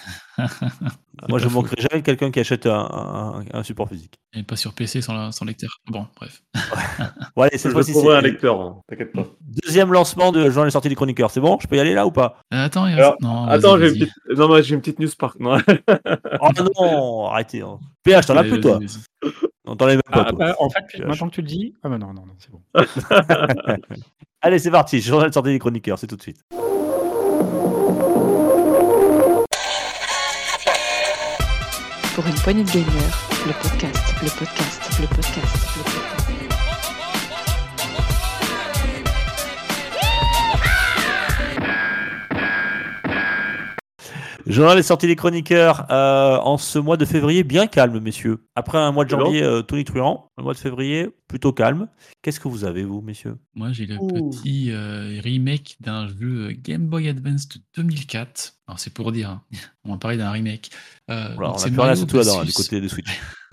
Moi, je moquerai jamais de quelqu'un qui achète un, un- un support physique. Et pas sur PC sans, la- sans lecteur. Bon, bref. Bon, allez, cette Je fois-ci, trouverai un lecteur, hein, t'inquiète pas. deuxième lancement de Jean les sorties des chroniqueurs. C'est bon? Je peux y aller là ou pas? Euh, attends, il Alors, non, Attends, j'ai une, petite... non, moi, j'ai une petite news par non. Oh non Arrêtez. hein. PH, t'en as plus, toi? Vas-y, vas-y. Non, t'en as même pas, Ah, toi. bah, en fait, maintenant que tu le dis. Ah, bah non, non, non, c'est bon. Allez, c'est parti. Journal de sortie des chroniqueurs, c'est tout de suite. Pour une poignée de gamers, le podcast, le podcast, le podcast, le podcast. Journal des sorties des chroniqueurs euh, en ce mois de février, bien calme, messieurs. Après un mois de janvier euh, tonitruant, un mois de février plutôt calme. Qu'est-ce que vous avez, vous, messieurs? Moi, j'ai le Ouh. petit euh, remake d'un jeu Game Boy Advance de 2004. Alors, c'est pour dire, hein. on va parler d'un remake. Euh, Voilà, On plus rien du côté Switch.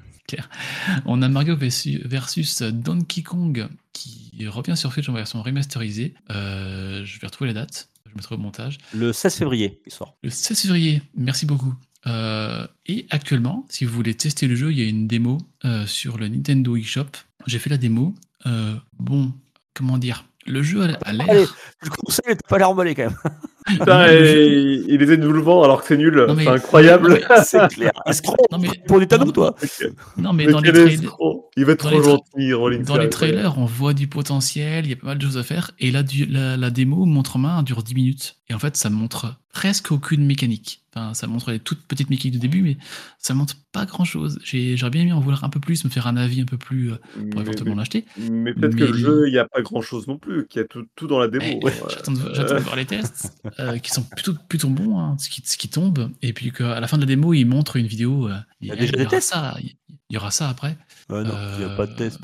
A Mario versus, versus Donkey Kong qui revient sur Switch en version remasterisée. Euh, je vais retrouver la date, je mettrai au montage. Le 16 février, il sort. Le 16 février, merci beaucoup. Euh, et actuellement, si vous voulez tester le jeu, il y a une démo euh, sur le Nintendo eShop. J'ai fait la démo. Euh, bon, comment dire? Le jeu a, l'air. le conseil, t'as pas l'air emballé quand même. Putain, et il essaie de nous le vendre alors que c'est nul. C'est incroyable. c'est clair. Escroc Non, mais- pour Nintendo, non, toi. Non, mais Mais dans les, trailers. Il va être dans trop gentil, Rolling. dans les trailers, on voit du potentiel, il y a pas mal de choses à faire. Et là, du- la, la démo montre en main dure 10 minutes. Et en fait, ça montre presque aucune mécanique. Enfin, ça montre les toutes petites mécaniques de début, mais ça montre pas grand chose. J'aurais bien aimé en vouloir un peu plus, me faire un avis un peu plus euh, pour Mais, éventuellement l'acheter. mais peut-être que le jeu, il n'y a pas grand chose non plus, qu'il y a tout, tout dans la démo. Eh, Ouais. J'attends de, voir les tests, euh, qui sont plutôt, plutôt bons, hein, ce, qui, ce qui tombe. Et puis qu'à la fin de la démo, ils montrent une vidéo. euh, Il y a déjà des aura tests ça, il y aura ça après. Euh, non, il n'y a pas de test.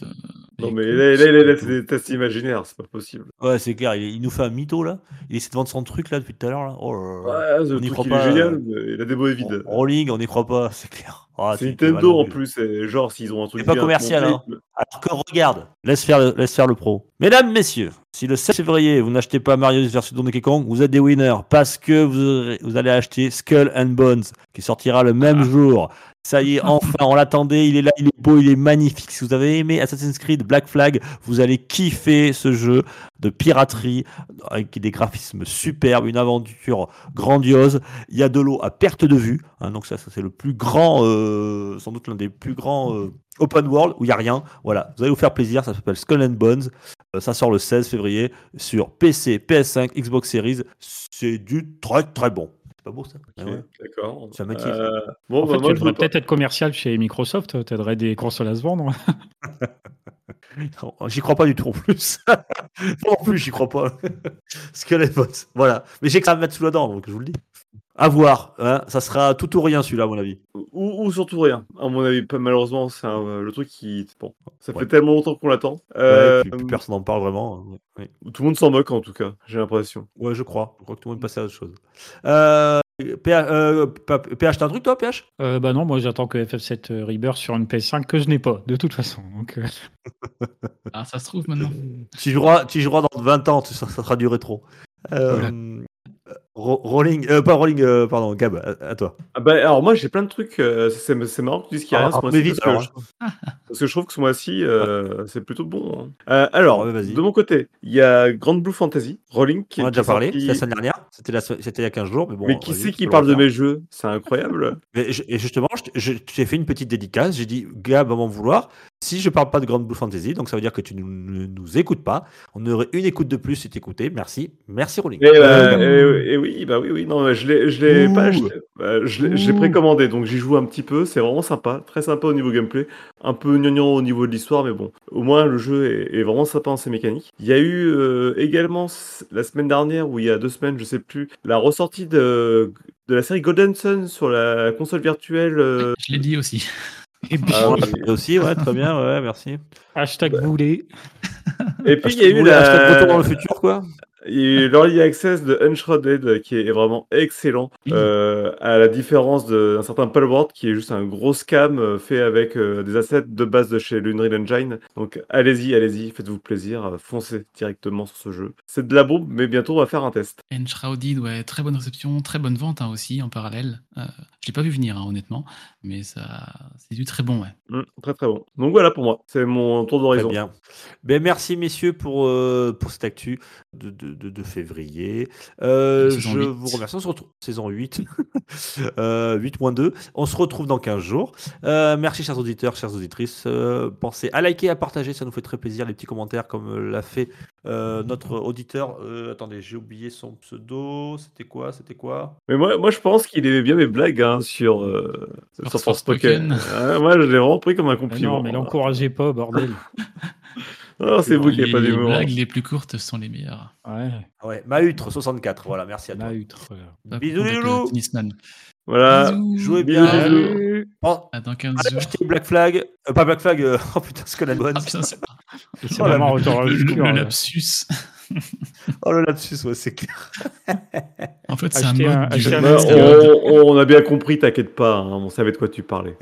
Euh, Non, mais là, là, c'est là, c'est des tests imaginaires, c'est pas possible. Ouais, c'est clair, il, il nous fait un mytho là. Il essaie de vendre son truc là depuis tout à l'heure là. Oh là là. Ouais, on y truc, croit il pas. est génial, euh, mais il a des mots vides. Rolling, on n'y croit pas, c'est clair. Ah, C'est Nintendo en plus, genre s'ils ont un truc C'est pas commercial, hein. Alors que regarde, laisse faire, le, laisse faire le pro. Mesdames, messieurs, si le 7 février vous n'achetez pas Mario vs Donkey Kong, vous êtes des winners parce que vous, aurez- vous allez acheter Skull and Bones qui sortira le même jour. Ça y est, enfin, on l'attendait, il est là, il est beau, il est magnifique. Si vous avez aimé Assassin's Creed Black Flag, vous allez kiffer ce jeu de piraterie avec des graphismes superbes, une aventure grandiose. Il y a de l'eau à perte de vue, hein, donc ça, ça, c'est le plus grand, euh, sans doute l'un des plus grands euh, open world où il y a rien. Voilà, vous allez vous faire plaisir. Ça s'appelle Skull and Bones. Euh, ça sort le 16 février sur PC, PS5, Xbox Series. C'est du très très bon. Pas beau ça Ah Ok, ouais. D'accord. Euh, bon, En bah, fait, moi, tu je devrais peut-être être commercial chez Microsoft, t'aiderais des consoles à se vendre. J'y crois pas du tout en plus. non en plus, j'y crois pas. Skull and Bones. Voilà. Mais j'ai que ça à me mettre sous la dent, donc je vous le dis. À voir. hein. Ça sera tout ou rien celui-là, à mon avis. Ou, ou surtout rien. À mon avis, malheureusement, c'est un- le truc qui. Bon, ça fait Ouais. tellement longtemps qu'on l'attend. Ouais, Euh, puis plus personne n'en parle vraiment. hein. Ouais. Tout le monde s'en moque en tout cas, j'ai l'impression. Ouais, je crois. Je crois que tout le monde est passé à autre chose. Euh, PH, euh, PH, t'as un truc toi, PH Euh, bah non, moi j'attends que FF7 euh, Rebirth sur une PS5 que je n'ai pas, de toute façon. Donc, euh, Ah, ça se trouve maintenant. Tu joueras, tu joueras dans 20 ans, ça, ça sera du rétro. Euh, Ro- Rolling, euh, pas Rolling, euh, pardon, Gab, à, à toi. Ah bah, alors moi j'ai plein de trucs, euh, c'est marrant que tu dises qu'il y a rien ce mois-ci vite, parce, que je- parce que je trouve que ce mois-ci c'est plutôt bon. hein. Alors, Ouais, de mon côté, il y a Grand Blue Fantasy, Rolling qui On a déjà qui parlé, c'était la semaine dernière, c'était la il y a 15 jours, mais bon. mais qui c'est qui parle de mes jeux? C'est incroyable. Mais je- Et justement, je, t'ai fait une petite dédicace. J'ai dit, Gab va m'en vouloir. Si je parle pas de Grand Blue Fantasy, donc ça veut dire que tu ne nous, nous écoutes pas. On aurait une écoute de plus si t'écoutais. Merci. Merci, Rolling. Et, Euh, euh, Gab. et- et oui, bah oui, oui, non, je l'ai, je l'ai Ouh. pas acheté. Bah, je l'ai, je l'ai Ouh. précommandé, donc j'y joue un petit peu. C'est vraiment sympa, très sympa au niveau gameplay, un peu gnangnan au niveau de l'histoire, mais bon, au moins le jeu est, est vraiment sympa dans ses mécaniques. Il y a eu euh, également la semaine dernière ou il y a deux semaines, je sais plus, la ressortie de de la série Golden Sun sur la console virtuelle. euh, Je l'ai dit aussi. et puis, Ah oui. aussi, ouais, très bien, ouais, merci. hashtag boulet. Et puis il y a eu Hashtag la, retour dans le futur, quoi. Il y a eu l'Early Access de Unshrouded qui est vraiment excellent, euh, à la différence d'un certain Palworld qui est juste un gros scam euh, fait avec euh, des assets de base de chez l'Unreal Engine. Donc allez-y, allez-y, faites-vous plaisir, euh, foncez directement sur ce jeu. C'est de la bombe, mais bientôt on va faire un test. Enshrouded, ouais, très bonne réception, très bonne vente hein, aussi en parallèle. Euh, je l'ai pas vu venir, hein, honnêtement, mais ça, c'est du très bon, ouais. Mm, très très bon. Donc voilà pour moi, c'est mon tour Très d'horizon. bien. Ben, merci, messieurs, pour, euh, pour cette actu de, de, de- de février. Euh, je 8. vous remercie. On se retrouve. Saison 8. euh, 8 moins 2. On se retrouve dans 15 jours. Euh, merci, chers auditeurs, chères auditrices. Euh, pensez à liker, à partager. Ça nous fait très plaisir. Les petits commentaires, comme l'a fait euh, notre auditeur. Euh, attendez, j'ai oublié son pseudo. C'était quoi? C'était quoi? Mais moi, moi je pense qu'il aimait bien mes blagues hein, sur, euh, Sur sur. Forspoken. Ouais, moi je l'ai vraiment pris comme un Mais compliment. non, mais l'encouragez pas, bordel. Non, c'est vous qui n'avez les pas d'humour. blagues les plus courtes sont les meilleures. Ouais, Ah Ouais, Mahutre 64. Voilà, merci à toi. voilà. Pas Bisous, les loulous. Voilà. Bisous. Jouez Bisous, bien. bisous. Pen- À dans 15 Allez jours. acheter Black Flag. Euh, pas Black Flag. euh, oh putain, Skull and Bones. Ah, putain, c'est Oh, la- vraiment le le, futur. le là. lapsus. Oh le lapsus, ouais, c'est clair. En fait, c'est un mode un- du jeu. un on, on a bien compris, t'inquiète pas, hein, on savait de quoi tu parlais.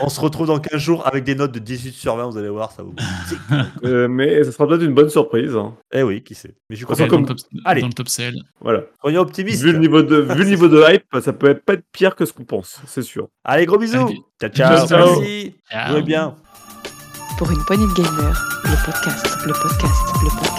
On se retrouve dans 15 jours avec des notes de 18 sur 20, vous allez voir, ça vous. Euh, mais ça sera peut-être une bonne surprise. hein. eh oui, qui sait. Mais je crois Ouais, comme- dans, le top, Allez. dans le top sell. Voilà. Soyons optimistes. Vu le niveau de, vu le niveau de hype, ça peut être pas être pire que ce qu'on pense, c'est sûr. Allez, gros bisous. Allez. Ciao, ciao. Ciao. Merci. Ciao. Jouez bien. Pour une poignée de gamers, le podcast, le podcast, le podcast.